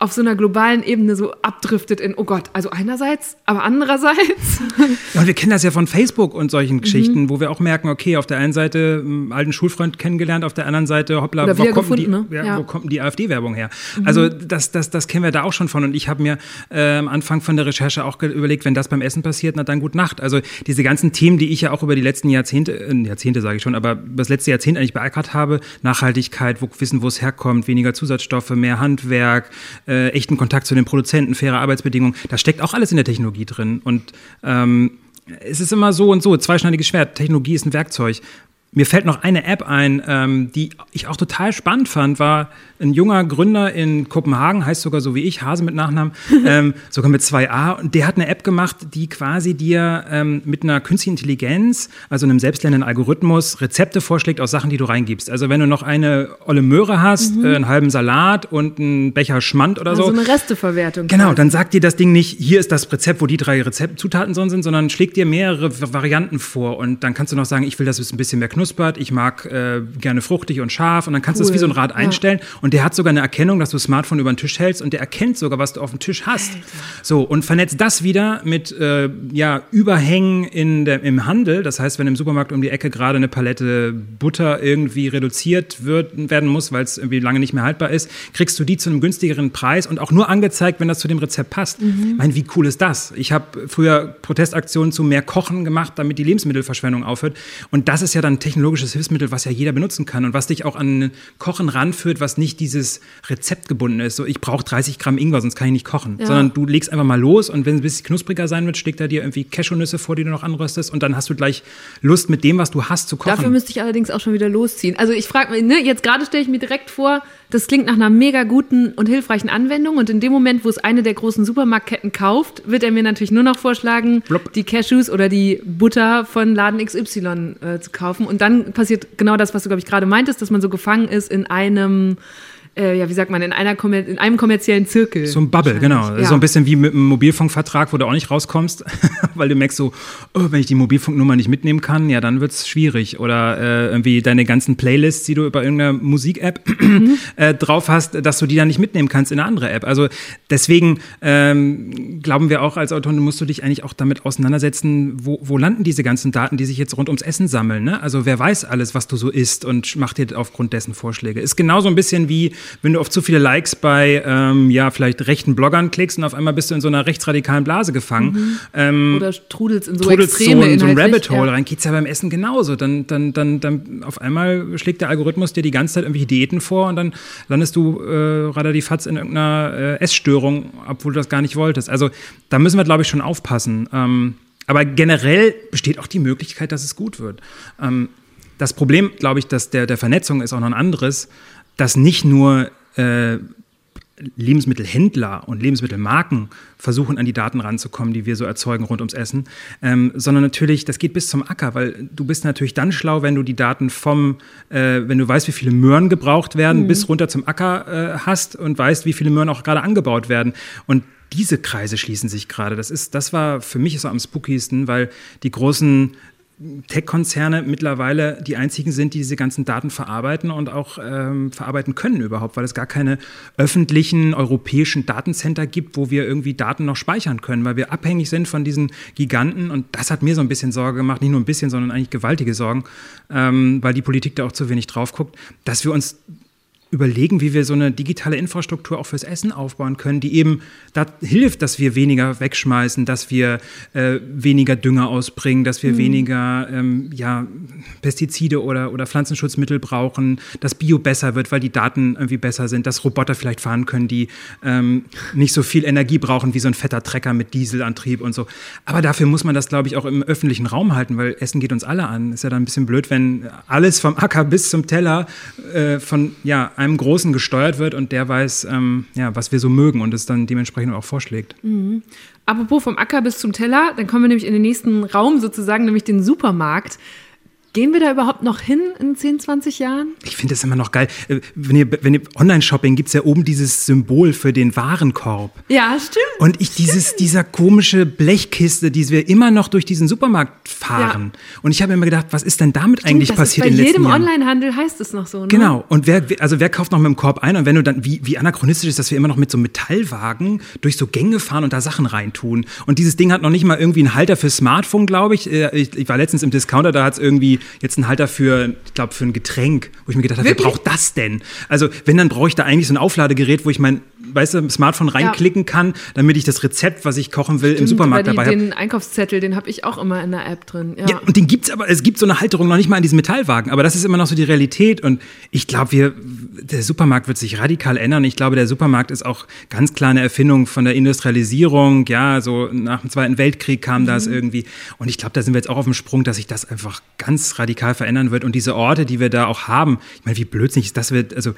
auf so einer globalen Ebene so abdriftet in, oh Gott, also einerseits, aber andererseits. Ja, und wir kennen das ja von Facebook und solchen mhm. Geschichten, wo wir auch merken, okay, auf der einen Seite einen alten Schulfreund kennengelernt, auf der anderen Seite, hoppla, wo kommt, die, ne? ja, ja. wo kommt die AfD-Werbung her? Mhm. Also das, das, das kennen wir da auch schon von und ich habe mir äh, am Anfang von der Recherche auch überlegt, wenn das beim Essen passiert, na dann gut Nacht. Also diese ganzen Themen, die ich ja auch über die letzten Jahrzehnte, äh, Jahrzehnte sage ich schon, aber das letzte Jahrzehnt eigentlich beackert habe, Nachhaltigkeit, wo, wissen, wo es herkommt, weniger Zusatzstoffe, mehr Handwerk, äh, echten Kontakt zu den Produzenten, faire Arbeitsbedingungen, das steckt auch alles in der Technologie drin. Und ähm, es ist immer so und so, zweischneidiges Schwert. Technologie ist ein Werkzeug. Mir fällt noch eine App ein, ähm, die ich auch total spannend fand, war ein junger Gründer in Kopenhagen, heißt sogar so wie ich, Hase mit Nachnamen, ähm, sogar mit zwei A. Und der hat eine App gemacht, die quasi dir ähm, mit einer künstlichen Intelligenz, also einem selbstlernenden Algorithmus, Rezepte vorschlägt aus Sachen, die du reingibst. Also wenn du noch eine olle Möhre hast, mhm. äh, einen halben Salat und einen Becher Schmand oder also so. Also eine Resteverwertung. Genau, dann sagt dir das Ding nicht, hier ist das Rezept, wo die drei Rezeptzutaten drin sind, sondern schlägt dir mehrere Varianten vor. Und dann kannst du noch sagen, ich will, dass es ein bisschen mehr knuspert, ich mag äh, gerne fruchtig und scharf. Und dann kannst cool. du es wie so ein Rad einstellen. Ja. Und der hat sogar eine Erkennung, dass du das Smartphone über den Tisch hältst und der erkennt sogar, was du auf dem Tisch hast. Alter. So, und vernetzt das wieder mit äh, ja, Überhängen in der, im Handel. Das heißt, wenn im Supermarkt um die Ecke gerade eine Palette Butter irgendwie reduziert wird, werden muss, weil es irgendwie lange nicht mehr haltbar ist, kriegst du die zu einem günstigeren Preis und auch nur angezeigt, wenn das zu dem Rezept passt. Mhm. Ich meine, wie cool ist das? Ich habe früher Protestaktionen zu mehr Kochen gemacht, damit die Lebensmittelverschwendung aufhört. Und das ist ja dann technologisches Hilfsmittel, was ja jeder benutzen kann und was dich auch an Kochen ranführt, was nicht dieses Rezept gebunden ist. So, ich brauche 30 Gramm Ingwer, sonst kann ich nicht kochen. Ja. Sondern du legst einfach mal los und wenn es ein bisschen knuspriger sein wird, steckt er dir irgendwie Cashewnüsse vor, die du noch anröstest und dann hast du gleich Lust mit dem, was du hast, zu kochen. Dafür müsste ich allerdings auch schon wieder losziehen. Also ich frage mich, ne, jetzt gerade stelle ich mir direkt vor, das klingt nach einer mega guten und hilfreichen Anwendung und in dem Moment, wo es eine der großen Supermarktketten kauft, wird er mir natürlich nur noch vorschlagen, Blop. die Cashews oder die Butter von Laden XY äh, zu kaufen und dann passiert genau das, was du glaube ich gerade meintest, dass man so gefangen ist in einem äh, ja, wie sagt man, in, einer in einem kommerziellen Zirkel. So ein Bubble, genau. Ja. So ein bisschen wie mit einem Mobilfunkvertrag, wo du auch nicht rauskommst, weil du merkst so, oh, wenn ich die Mobilfunknummer nicht mitnehmen kann, ja, dann wird es schwierig. Oder äh, irgendwie deine ganzen Playlists, die du über irgendeine Musik-App mhm. äh, drauf hast, dass du die dann nicht mitnehmen kannst in eine andere App. Also deswegen ähm, glauben wir auch als Autoren, musst du dich eigentlich auch damit auseinandersetzen, wo, wo landen diese ganzen Daten, die sich jetzt rund ums Essen sammeln. Ne? Also wer weiß alles, was du so isst und macht dir aufgrund dessen Vorschläge. Ist genauso ein bisschen wie wenn du auf zu viele Likes bei, ähm, ja, vielleicht rechten Bloggern klickst und auf einmal bist du in so einer rechtsradikalen Blase gefangen. Mhm. Ähm, Oder trudelst in so trudelst Extreme so in so ein Rabbit Hole ja. rein, geht's ja beim Essen genauso. Dann, dann, dann, dann auf einmal schlägt der Algorithmus dir die ganze Zeit irgendwelche Diäten vor und dann landest du äh, relativ fatz in irgendeiner äh, Essstörung, obwohl du das gar nicht wolltest. Also da müssen wir, glaube ich, schon aufpassen. Ähm, aber generell besteht auch die Möglichkeit, dass es gut wird. Ähm, das Problem, glaube ich, dass der, der Vernetzung ist auch noch ein anderes dass nicht nur äh, Lebensmittelhändler und Lebensmittelmarken versuchen, an die Daten ranzukommen, die wir so erzeugen rund ums Essen, ähm, sondern natürlich, das geht bis zum Acker, weil du bist natürlich dann schlau, wenn du die Daten vom, äh, wenn du weißt, wie viele Möhren gebraucht werden, mhm. bis runter zum Acker äh, hast und weißt, wie viele Möhren auch gerade angebaut werden. Und diese Kreise schließen sich gerade. Das ist, das war für mich so am spookiesten, weil die großen Tech-Konzerne mittlerweile die einzigen sind, die diese ganzen Daten verarbeiten und auch ähm, verarbeiten können überhaupt, weil es gar keine öffentlichen europäischen Datencenter gibt, wo wir irgendwie Daten noch speichern können, weil wir abhängig sind von diesen Giganten. Und das hat mir so ein bisschen Sorge gemacht, nicht nur ein bisschen, sondern eigentlich gewaltige Sorgen, ähm, weil die Politik da auch zu wenig drauf guckt, dass wir uns überlegen, wie wir so eine digitale Infrastruktur auch fürs Essen aufbauen können, die eben da hilft, dass wir weniger wegschmeißen, dass wir äh, weniger Dünger ausbringen, dass wir mhm. weniger ähm, ja, Pestizide oder, oder Pflanzenschutzmittel brauchen, dass Bio besser wird, weil die Daten irgendwie besser sind, dass Roboter vielleicht fahren können, die ähm, nicht so viel Energie brauchen wie so ein fetter Trecker mit Dieselantrieb und so. Aber dafür muss man das, glaube ich, auch im öffentlichen Raum halten, weil Essen geht uns alle an. Ist ja dann ein bisschen blöd, wenn alles vom Acker bis zum Teller äh, von ja, einem Großen gesteuert wird und der weiß, ähm, ja, was wir so mögen und es dann dementsprechend auch vorschlägt. Mhm. Apropos vom Acker bis zum Teller, dann kommen wir nämlich in den nächsten Raum sozusagen, nämlich den Supermarkt. Gehen wir da überhaupt noch hin in 10, 20 Jahren? Ich finde das immer noch geil. Äh, wenn ihr, wenn ihr Online-Shopping gibt es ja oben dieses Symbol für den Warenkorb. Ja, stimmt. Und ich dieses, dieser komische Blechkiste, die wir immer noch durch diesen Supermarkt fahren. Ja. Und ich habe mir immer gedacht, was ist denn damit stimmt, eigentlich passiert in den letzten Jahren? Bei jedem Online-Handel heißt es noch so, ne? Genau. Und wer, also wer kauft noch mit dem Korb ein? Und wenn du dann, wie, wie anachronistisch ist, dass wir immer noch mit so Metallwagen durch so Gänge fahren und da Sachen reintun. Und dieses Ding hat noch nicht mal irgendwie einen Halter für Smartphone, glaube ich. Äh, ich. Ich war letztens im Discounter, da hat es irgendwie jetzt einen Halter für für, ich glaube, für ein Getränk, wo ich mir gedacht habe, wer braucht das denn? Also, wenn, dann brauche ich da eigentlich so ein Aufladegerät, wo ich mein, weißt du, Smartphone reinklicken ja. kann, damit ich das Rezept, was ich kochen will, Stimmt, im Supermarkt die, dabei habe. Den Einkaufszettel, den habe ich auch immer in der App drin. Ja. ja, und den gibt es aber, es gibt so eine Halterung noch nicht mal in diesem Metallwagen, aber das ist immer noch so die Realität und ich glaube, wir, der Supermarkt wird sich radikal ändern. Ich glaube, der Supermarkt ist auch ganz klar eine Erfindung von der Industrialisierung. Ja, so nach dem Zweiten Weltkrieg kam mhm. das irgendwie. Und ich glaube, da sind wir jetzt auch auf dem Sprung, dass sich das einfach ganz radikal verändern wird. Und diese Orte, die wir da auch haben, ich meine, wie blödsinnig ist das? Wird, also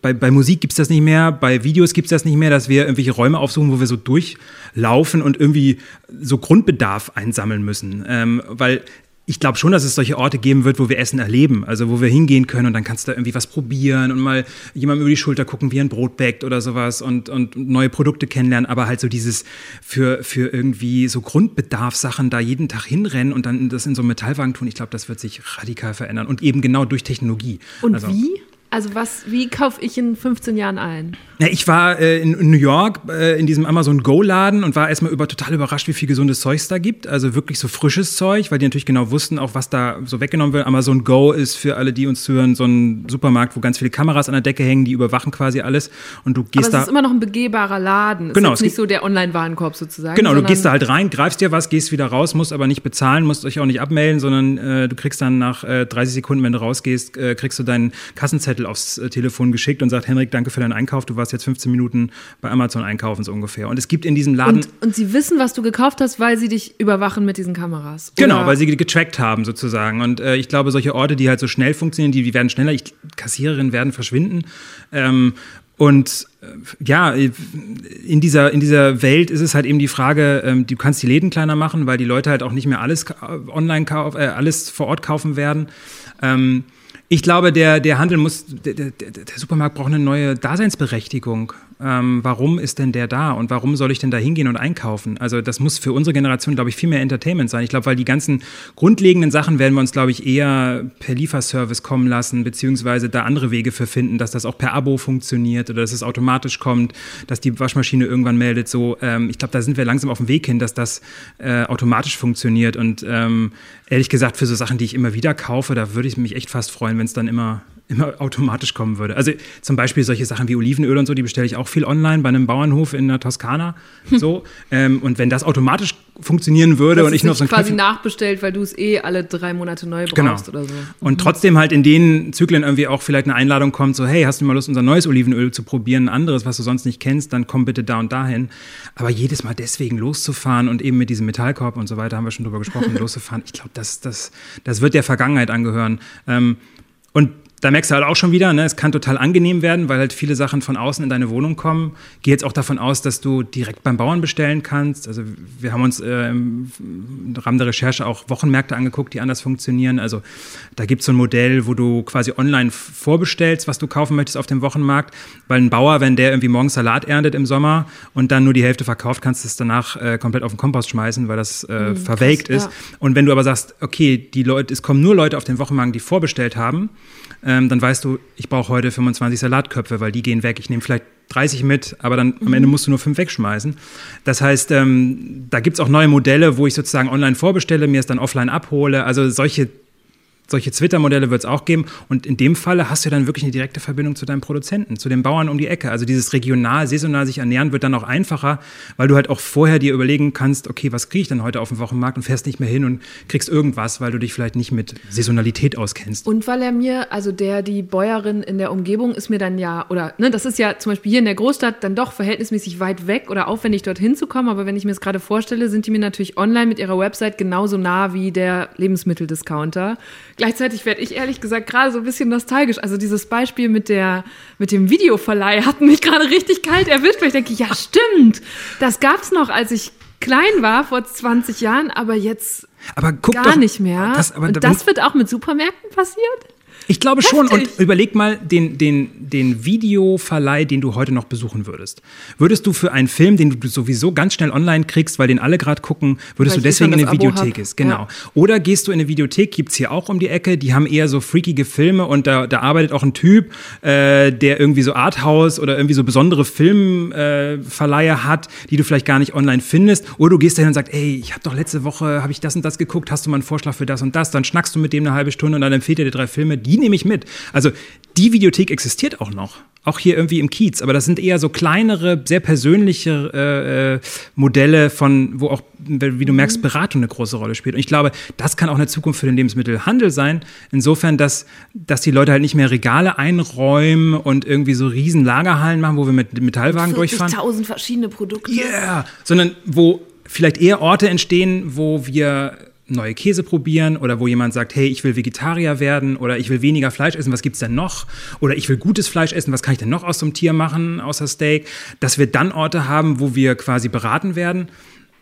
bei, bei Musik gibt es das nicht mehr, bei Videos gibt es das nicht mehr, dass wir irgendwelche Räume aufsuchen, wo wir so durchlaufen und irgendwie so Grundbedarf einsammeln müssen. Ähm, weil ich glaube schon, dass es solche Orte geben wird, wo wir Essen erleben, also wo wir hingehen können und dann kannst du da irgendwie was probieren und mal jemandem über die Schulter gucken, wie ein Brot backt oder sowas und, und neue Produkte kennenlernen, aber halt so dieses für, für irgendwie so Grundbedarfssachen da jeden Tag hinrennen und dann das in so einem Metallwagen tun, ich glaube, das wird sich radikal verändern und eben genau durch Technologie. Und also, wie? Also was, wie kaufe ich in 15 Jahren ein? Ich war äh, in New York äh, in diesem Amazon Go-Laden und war erstmal über, total überrascht, wie viel gesundes Zeug es da gibt. Also wirklich so frisches Zeug, weil die natürlich genau wussten, auch was da so weggenommen wird. Amazon Go ist für alle, die uns zuhören, so ein Supermarkt, wo ganz viele Kameras an der Decke hängen, die überwachen quasi alles. Und du gehst Aber da. es ist immer noch ein begehbarer Laden. Es Genau, ist nicht so der Online-Warenkorb sozusagen. Genau, du gehst da halt rein, greifst dir was, gehst wieder raus, musst aber nicht bezahlen, musst euch auch nicht abmelden, sondern äh, du kriegst dann nach äh, 30 Sekunden, wenn du rausgehst, äh, kriegst du deinen Kassenzettel aufs äh, Telefon geschickt und sagt, Henrik, danke für deinen Einkauf, du warst jetzt 15 Minuten bei Amazon einkaufen, so ungefähr. Und es gibt in diesem Laden... Und, und sie wissen, was du gekauft hast, weil sie dich überwachen mit diesen Kameras. Genau, Oder- weil sie getrackt haben sozusagen. Und äh, ich glaube, solche Orte, die halt so schnell funktionieren, die, die werden schneller, ich, Kassiererinnen werden verschwinden. Ähm, und äh, ja, in dieser, in dieser Welt ist es halt eben die Frage, ähm, du kannst die Läden kleiner machen, weil die Leute halt auch nicht mehr alles online kaufen, äh, alles vor Ort kaufen werden. Ähm, ich glaube, der, der Handel muss, der, der, der Supermarkt braucht eine neue Daseinsberechtigung. Ähm, warum ist denn der da und warum soll ich denn da hingehen und einkaufen? Also das muss für unsere Generation, glaube ich, viel mehr Entertainment sein. Ich glaube, weil die ganzen grundlegenden Sachen werden wir uns, glaube ich, eher per Lieferservice kommen lassen, beziehungsweise da andere Wege für finden, dass das auch per Abo funktioniert oder dass es automatisch kommt, dass die Waschmaschine irgendwann meldet. So, ähm, ich glaube, da sind wir langsam auf dem Weg hin, dass das äh, automatisch funktioniert. Und ähm, ehrlich gesagt, für so Sachen, die ich immer wieder kaufe, da würde ich mich echt fast freuen, wenn es dann immer immer automatisch kommen würde. Also zum Beispiel solche Sachen wie Olivenöl und so, die bestelle ich auch viel online bei einem Bauernhof in der Toskana. So. ähm, und wenn das automatisch funktionieren würde dass und ich nur auf so nicht ein quasi Knöpfchen nachbestellt, weil du es eh alle drei Monate neu Genau. brauchst oder so. und trotzdem halt in den Zyklen irgendwie auch vielleicht eine Einladung kommt, so hey, hast du mal Lust, unser neues Olivenöl zu probieren, ein anderes, was du sonst nicht kennst, dann komm bitte da und dahin. Aber jedes Mal deswegen loszufahren und eben mit diesem Metallkorb und so weiter, haben wir schon drüber gesprochen, loszufahren, ich glaube, das, das, das wird der Vergangenheit angehören. Ähm, und da merkst du halt auch schon wieder, ne, es kann total angenehm werden, weil halt viele Sachen von außen in deine Wohnung kommen. Geh jetzt auch davon aus, dass du direkt beim Bauern bestellen kannst. Also wir haben uns äh, im Rahmen der Recherche auch Wochenmärkte angeguckt, die anders funktionieren. Also da gibt es so ein Modell, wo du quasi online vorbestellst, was du kaufen möchtest auf dem Wochenmarkt. Weil ein Bauer, wenn der irgendwie morgens Salat erntet im Sommer und dann nur die Hälfte verkauft, kannst du es danach äh, komplett auf den Kompost schmeißen, weil das äh, verwelkt krass, ist. ja. Und wenn du aber sagst, okay, die Leute, es kommen nur Leute auf den Wochenmarkt, die vorbestellt haben, ähm, dann weißt du, ich brauche heute 25 Salatköpfe, weil die gehen weg. Ich nehme vielleicht 30 mit, aber dann am Ende musst du nur fünf wegschmeißen. Das heißt, ähm, da gibt es auch neue Modelle, wo ich sozusagen online vorbestelle, mir es dann offline abhole. Also solche solche Twitter-Modelle wird es auch geben. Und in dem Falle hast du dann wirklich eine direkte Verbindung zu deinem Produzenten, zu den Bauern um die Ecke. Also dieses regional, saisonal sich ernähren wird dann auch einfacher, weil du halt auch vorher dir überlegen kannst, okay, was kriege ich denn heute auf dem Wochenmarkt und fährst nicht mehr hin und kriegst irgendwas, weil du dich vielleicht nicht mit Saisonalität auskennst. Und weil er mir, also der, die Bäuerin in der Umgebung ist mir dann ja, oder ne, das ist ja zum Beispiel hier in der Großstadt dann doch verhältnismäßig weit weg oder aufwendig dorthin zu kommen, aber wenn ich mir das gerade vorstelle, sind die mir natürlich online mit ihrer Website genauso nah wie der Lebensmitteldiscounter. Gleichzeitig werde ich ehrlich gesagt gerade so ein bisschen nostalgisch. Also dieses Beispiel mit der, mit dem Videoverleih hat mich gerade richtig kalt erwischt, weil ich denke, ja stimmt, das gab's noch, als ich klein war, vor 20 Jahren, aber jetzt Aber guck gar doch, nicht mehr. Das, aber Und da- das wird auch mit Supermärkten passiert? Ich glaube schon. Und überleg mal den, den, den Videoverleih, den du heute noch besuchen würdest. Würdest du für einen Film, den du sowieso ganz schnell online kriegst, weil den alle gerade gucken, würdest Weil du eh deswegen in eine Abo Videothek hab. ist? Genau. Ja. Oder gehst du in eine Videothek, gibt's hier auch um die Ecke, die haben eher so freakige Filme und da, da arbeitet auch ein Typ, äh, der irgendwie so Arthouse oder irgendwie so besondere Filmverleihe äh, hat, die du vielleicht gar nicht online findest. Oder du gehst dahin und sagst, ey, ich habe doch letzte Woche, habe ich das und das geguckt, hast du mal einen Vorschlag für das und das? Dann schnackst du mit dem eine halbe Stunde und dann empfiehlt er dir drei Filme, die nehme ich mit. Also die Videothek existiert auch noch. Auch hier irgendwie im Kiez, aber das sind eher so kleinere, sehr persönliche äh, äh, Modelle von, wo auch, wie du merkst, Beratung eine große Rolle spielt. Und ich glaube, das kann auch eine Zukunft für den Lebensmittelhandel sein. Insofern, dass, dass die Leute halt nicht mehr Regale einräumen und irgendwie so riesen Lagerhallen machen, wo wir mit Metallwagen durchfahren. 40.000 verschiedene Produkte. Yeah! Sondern wo vielleicht eher Orte entstehen, wo wir neue Käse probieren oder wo jemand sagt, hey, ich will Vegetarier werden oder ich will weniger Fleisch essen, was gibt's denn noch? Oder ich will gutes Fleisch essen, was kann ich denn noch aus so einem Tier machen, außer Steak? Dass wir dann Orte haben, wo wir quasi beraten werden.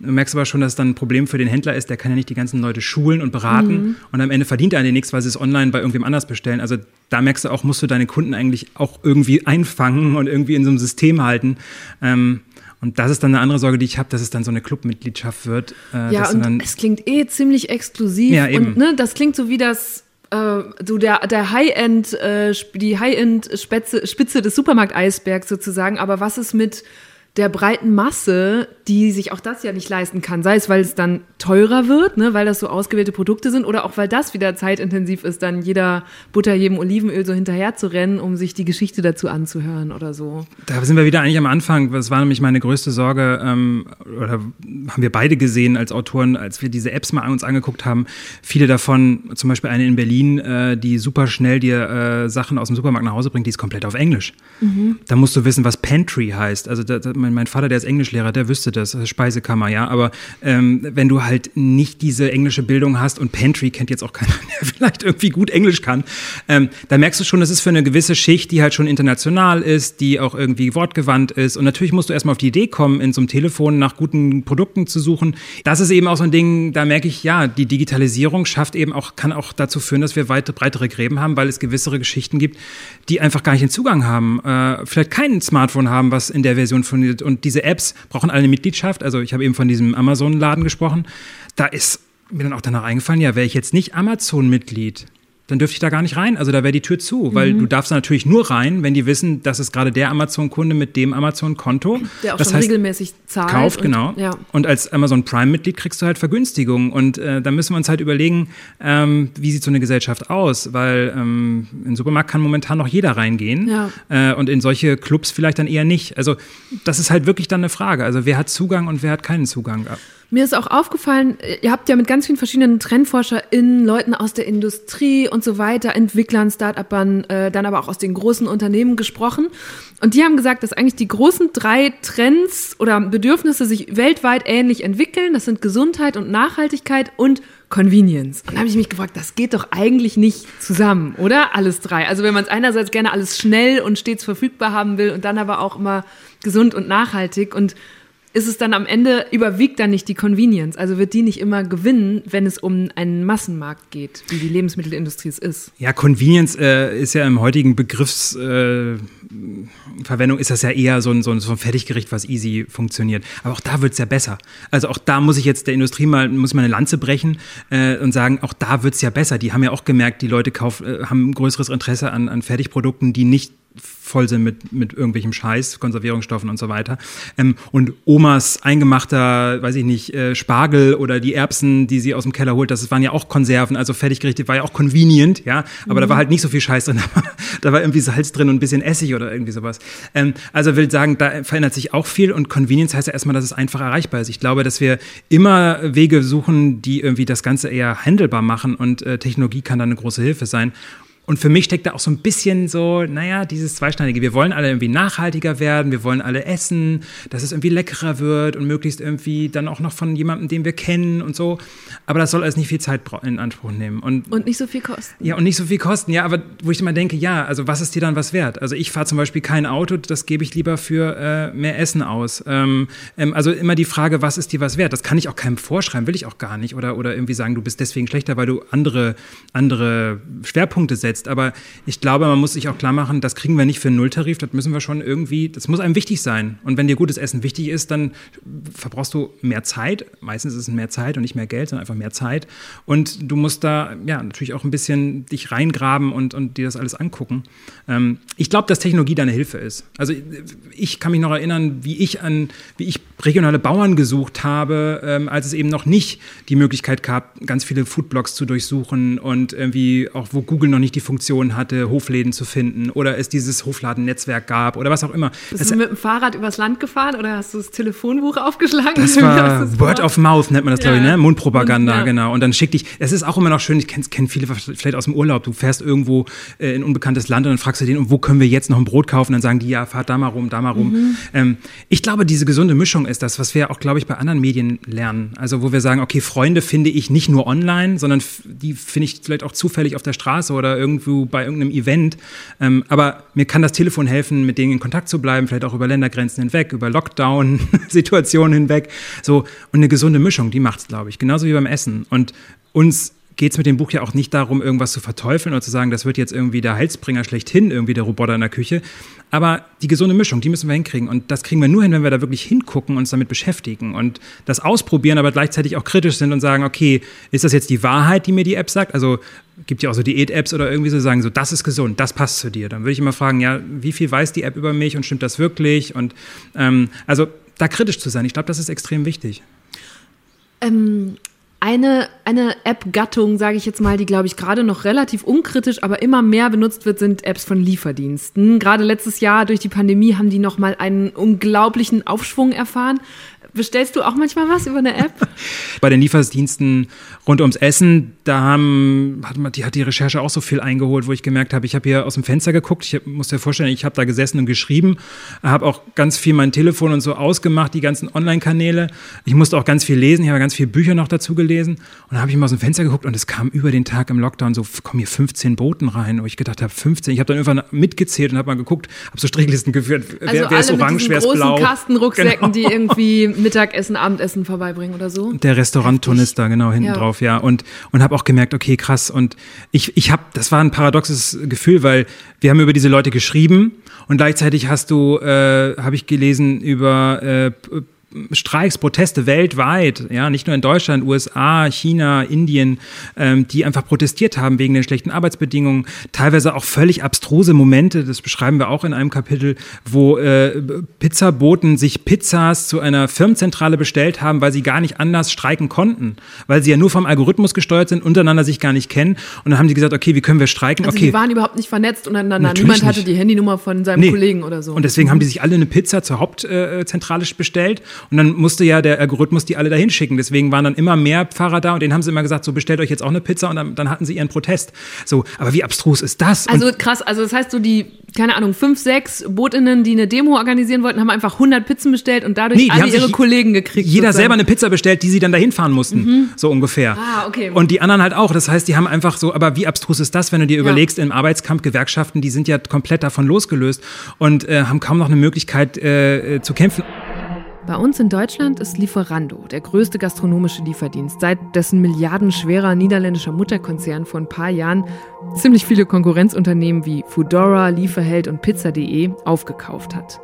Du merkst aber schon, dass es dann ein Problem für den Händler ist, der kann ja nicht die ganzen Leute schulen und beraten und am Ende verdient er dir nichts, weil sie es online bei irgendwem anders bestellen. Also da merkst du auch, musst du deine Kunden eigentlich auch irgendwie einfangen und irgendwie in so einem System halten. Ähm, und das ist dann eine andere Sorge, die ich habe, dass es dann so eine Clubmitgliedschaft wird. Äh, Ja, und es klingt eh ziemlich exklusiv. Ja, eben. Und ne, das klingt so wie das äh, so der, der High-End, äh, die High-End-Spitze Spitze des Supermarkt-Eisbergs sozusagen. Aber was ist mit der breiten Masse, die sich auch das ja nicht leisten kann. Sei es, weil es dann teurer wird, ne, weil das so ausgewählte Produkte sind, oder auch weil das wieder zeitintensiv ist, dann jeder Butter, jedem Olivenöl so hinterher zu rennen, um sich die Geschichte dazu anzuhören oder so. Da sind wir wieder eigentlich am Anfang. Das war nämlich meine größte Sorge, ähm, oder haben wir beide gesehen als Autoren, als wir diese Apps mal uns angeguckt haben. Viele davon, zum Beispiel eine in Berlin, äh, die super schnell dir äh, Sachen aus dem Supermarkt nach Hause bringt, die ist komplett auf Englisch. Mhm. Da musst du wissen, was Pantry heißt. Also da, da, mein, mein, Vater, der ist Englischlehrer, der wüsste das, Speisekammer, ja. Aber ähm, wenn du halt nicht diese englische Bildung hast und Pantry kennt jetzt auch keiner, der vielleicht irgendwie gut Englisch kann, ähm, da merkst du schon, das ist für eine gewisse Schicht, die halt schon international ist, die auch irgendwie wortgewandt ist. Und natürlich musst du erstmal auf die Idee kommen, in so einem Telefon nach guten Produkten zu suchen. Das ist eben auch so ein Ding, da merke ich, ja, die Digitalisierung schafft eben auch, kann auch dazu führen, dass wir weite, breitere Gräben haben, weil es gewissere Geschichten gibt, die einfach gar nicht den Zugang haben, äh, vielleicht kein Smartphone haben, was in der Version funktioniert. Und diese Apps brauchen alle eine Mitgliedschaft. Also ich habe eben von diesem Amazon-Laden gesprochen. Da ist mir dann auch danach eingefallen, ja, wäre ich jetzt nicht Amazon-Mitglied, dann dürfte ich da gar nicht rein. Also da wäre die Tür zu, weil mhm. du darfst natürlich nur rein, wenn die wissen, dass es gerade der Amazon-Kunde mit dem Amazon-Konto. Der auch das schon heißt, regelmäßig zahlt. Kauft, und, genau. Ja. Und als Amazon Prime-Mitglied kriegst du halt Vergünstigungen. Und äh, da müssen wir uns halt überlegen, ähm, wie sieht so eine Gesellschaft aus? Weil ähm, in den Supermarkt kann momentan noch jeder reingehen. Ja. Äh, und in solche Clubs vielleicht dann eher nicht. Also das ist halt wirklich dann eine Frage. Also wer hat Zugang und wer hat keinen Zugang? Mir ist auch aufgefallen, ihr habt ja mit ganz vielen verschiedenen TrendforscherInnen, Leuten aus der Industrie und so weiter, Entwicklern, Start-upern, äh, dann aber auch aus den großen Unternehmen gesprochen. Und die haben gesagt, dass eigentlich die großen drei Trends oder Bedürfnisse sich weltweit ähnlich entwickeln. Das sind Gesundheit und Nachhaltigkeit und Convenience. Und da habe ich mich gefragt, das geht doch eigentlich nicht zusammen, oder? Alles drei. Also wenn man es einerseits gerne alles schnell und stets verfügbar haben will und dann aber auch immer gesund und nachhaltig und ist es dann am Ende, überwiegt dann nicht die Convenience. Also wird die nicht immer gewinnen, wenn es um einen Massenmarkt geht, wie die Lebensmittelindustrie es ist. Ja, Convenience äh, ist ja im heutigen Begriffsverwendung, äh, ist das ja eher so ein, so, ein, so ein Fertiggericht, was easy funktioniert. Aber auch da wird es ja besser. Also auch da muss ich jetzt der Industrie mal, muss mal eine Lanze brechen äh, und sagen, auch da wird es ja besser. Die haben ja auch gemerkt, die Leute kauf, äh, haben ein größeres Interesse an, an Fertigprodukten, die nicht voll sind mit, mit irgendwelchem Scheiß, Konservierungsstoffen und so weiter. Ähm, und Omas eingemachter, weiß ich nicht, äh, Spargel oder die Erbsen, die sie aus dem Keller holt, das waren ja auch Konserven, also Fertiggerichte, war ja auch convenient, ja, aber mhm. da war halt nicht so viel Scheiß drin, da war irgendwie Salz drin und ein bisschen Essig oder irgendwie sowas. Ähm, also will sagen, da verändert sich auch viel und Convenience heißt ja erstmal, dass es einfach erreichbar ist. Ich glaube, dass wir immer Wege suchen, die irgendwie das Ganze eher handelbar machen und äh, Technologie kann da eine große Hilfe sein. Und für mich steckt da auch so ein bisschen so, naja, dieses Zweischneidige. Wir wollen alle irgendwie nachhaltiger werden, wir wollen alle essen, dass es irgendwie leckerer wird und möglichst irgendwie dann auch noch von jemandem, den wir kennen und so. Aber das soll alles nicht viel Zeit in Anspruch nehmen. Und, und nicht so viel kosten. Ja, und nicht so viel kosten. Ja, aber wo ich immer denke, ja, also was ist dir dann was wert? Also ich fahre zum Beispiel kein Auto, das gebe ich lieber für äh, mehr Essen aus. Ähm, ähm, also immer die Frage, was ist dir was wert? Das kann ich auch keinem vorschreiben, will ich auch gar nicht. Oder, oder irgendwie sagen, du bist deswegen schlechter, weil du andere, andere Schwerpunkte setzt setzt. Aber ich glaube, man muss sich auch klar machen, das kriegen wir nicht für einen Nulltarif, das müssen wir schon irgendwie, das muss einem wichtig sein. Und wenn dir gutes Essen wichtig ist, dann verbrauchst du mehr Zeit. Meistens ist es mehr Zeit und nicht mehr Geld, sondern einfach mehr Zeit. Und du musst da ja natürlich auch ein bisschen dich reingraben und, und dir das alles angucken. Ähm, ich glaube, dass Technologie da eine Hilfe ist. Also ich kann mich noch erinnern, wie ich an, wie ich regionale Bauern gesucht habe, ähm, als es eben noch nicht die Möglichkeit gab, ganz viele Foodblogs zu durchsuchen und irgendwie auch, wo Google noch nicht die Funktion hatte, Hofläden zu finden oder es dieses Hofladennetzwerk gab oder was auch immer. Bist das, du mit dem Fahrrad übers Land gefahren oder hast du das Telefonbuch aufgeschlagen? Das war das Word of Mouth, nennt man das, ja. glaube ich, ne? Mundpropaganda, ja. genau. Und dann schick dich, es ist auch immer noch schön, ich kenne kenn viele vielleicht aus dem Urlaub, du fährst irgendwo äh, in ein unbekanntes Land und dann fragst du den, wo können wir jetzt noch ein Brot kaufen? Dann sagen die, ja, fahrt da mal rum, da mal rum. Mhm. Ähm, ich glaube, diese gesunde Mischung ist das, was wir auch, glaube ich, bei anderen Medien lernen. Also wo wir sagen, okay, Freunde finde ich nicht nur online, sondern die finde ich vielleicht auch zufällig auf der Straße oder irgendwo bei irgendeinem Event. Ähm, aber mir kann das Telefon helfen, mit denen in Kontakt zu bleiben, vielleicht auch über Ländergrenzen hinweg, über Lockdown-Situationen hinweg. So, und eine gesunde Mischung, die macht es, glaube ich. Genauso wie beim Essen. Und uns geht es mit dem Buch ja auch nicht darum, irgendwas zu verteufeln oder zu sagen, das wird jetzt irgendwie der Heilsbringer schlechthin, irgendwie der Roboter in der Küche. Aber die gesunde Mischung, die müssen wir hinkriegen. Und das kriegen wir nur hin, wenn wir da wirklich hingucken und uns damit beschäftigen und das ausprobieren, aber gleichzeitig auch kritisch sind und sagen, okay, ist das jetzt die Wahrheit, die mir die App sagt? Also gibt ja auch so Diät-Apps oder irgendwie so sagen, so das ist gesund, das passt zu dir. Dann würde ich immer fragen, ja, wie viel weiß die App über mich und stimmt das wirklich? Und ähm, also da kritisch zu sein, ich glaube, das ist extrem wichtig. Ähm, eine, eine App-Gattung, sage ich jetzt mal, die, glaube ich, gerade noch relativ unkritisch, aber immer mehr benutzt wird, sind Apps von Lieferdiensten. Gerade letztes Jahr durch die Pandemie haben die nochmal einen unglaublichen Aufschwung erfahren. Bestellst du auch manchmal was über eine App? Bei den Lieferdiensten rund ums Essen, da haben, hat, die, hat die Recherche auch so viel eingeholt, wo ich gemerkt habe, ich habe hier aus dem Fenster geguckt, ich muss dir vorstellen, ich habe da gesessen und geschrieben, habe auch ganz viel mein Telefon und so ausgemacht, die ganzen Online-Kanäle. Ich musste auch ganz viel lesen, ich habe ganz viele Bücher noch dazu gelesen und dann habe ich mal aus dem Fenster geguckt und es kam über den Tag im Lockdown so, kommen hier 15 Boten rein, wo ich gedacht habe, 15. Ich habe dann irgendwann mitgezählt und habe mal geguckt, habe so Strichlisten geführt, also wer, wer ist orange, wer ist blau. Kastenrucksäcken, genau. die irgendwie Mittagessen, Abendessen vorbeibringen oder so. Der Restauranttourist da genau hinten ja. drauf, ja. Und, und habe auch gemerkt, okay, krass. Und ich, ich habe, das war ein paradoxes Gefühl, weil wir haben über diese Leute geschrieben und gleichzeitig hast du, äh, habe ich gelesen über äh, Streiks, Proteste weltweit, ja, nicht nur in Deutschland, USA, China, Indien, ähm, die einfach protestiert haben wegen den schlechten Arbeitsbedingungen, teilweise auch völlig abstruse Momente, das beschreiben wir auch in einem Kapitel, wo äh, Pizzaboten sich Pizzas zu einer Firmenzentrale bestellt haben, weil sie gar nicht anders streiken konnten, weil sie ja nur vom Algorithmus gesteuert sind, untereinander sich gar nicht kennen und dann haben sie gesagt, okay, wie können wir streiken? Also okay. die waren überhaupt nicht vernetzt untereinander, Natürlich niemand hatte die Handynummer von seinem nee. Kollegen oder so. Und deswegen haben die sich alle eine Pizza zur Hauptzentrale bestellt und dann musste ja der Algorithmus die alle dahin schicken. Deswegen waren dann immer mehr Pfarrer da und denen haben sie immer gesagt, so bestellt euch jetzt auch eine Pizza und dann, dann hatten sie ihren Protest. So, aber wie abstrus ist das? Also und krass, also das heißt so die, keine Ahnung, fünf, sechs Botinnen, die eine Demo organisieren wollten, haben einfach 100 Pizzen bestellt und dadurch nee, alle ihre Kollegen gekriegt. Jeder sozusagen. selber eine Pizza bestellt, die sie dann dahin fahren mussten, mhm. so ungefähr. Ah, okay. Und die anderen halt auch. Das heißt, die haben einfach so, aber wie abstrus ist das, wenn du dir ja. überlegst, im Arbeitskampf Gewerkschaften, die sind ja komplett davon losgelöst und äh, haben kaum noch eine Möglichkeit äh, äh zu kämpfen. Bei uns in Deutschland ist Lieferando der größte gastronomische Lieferdienst, seit dessen milliardenschwerer niederländischer Mutterkonzern vor ein paar Jahren ziemlich viele Konkurrenzunternehmen wie Foodora, Lieferheld und Pizza.de aufgekauft hat.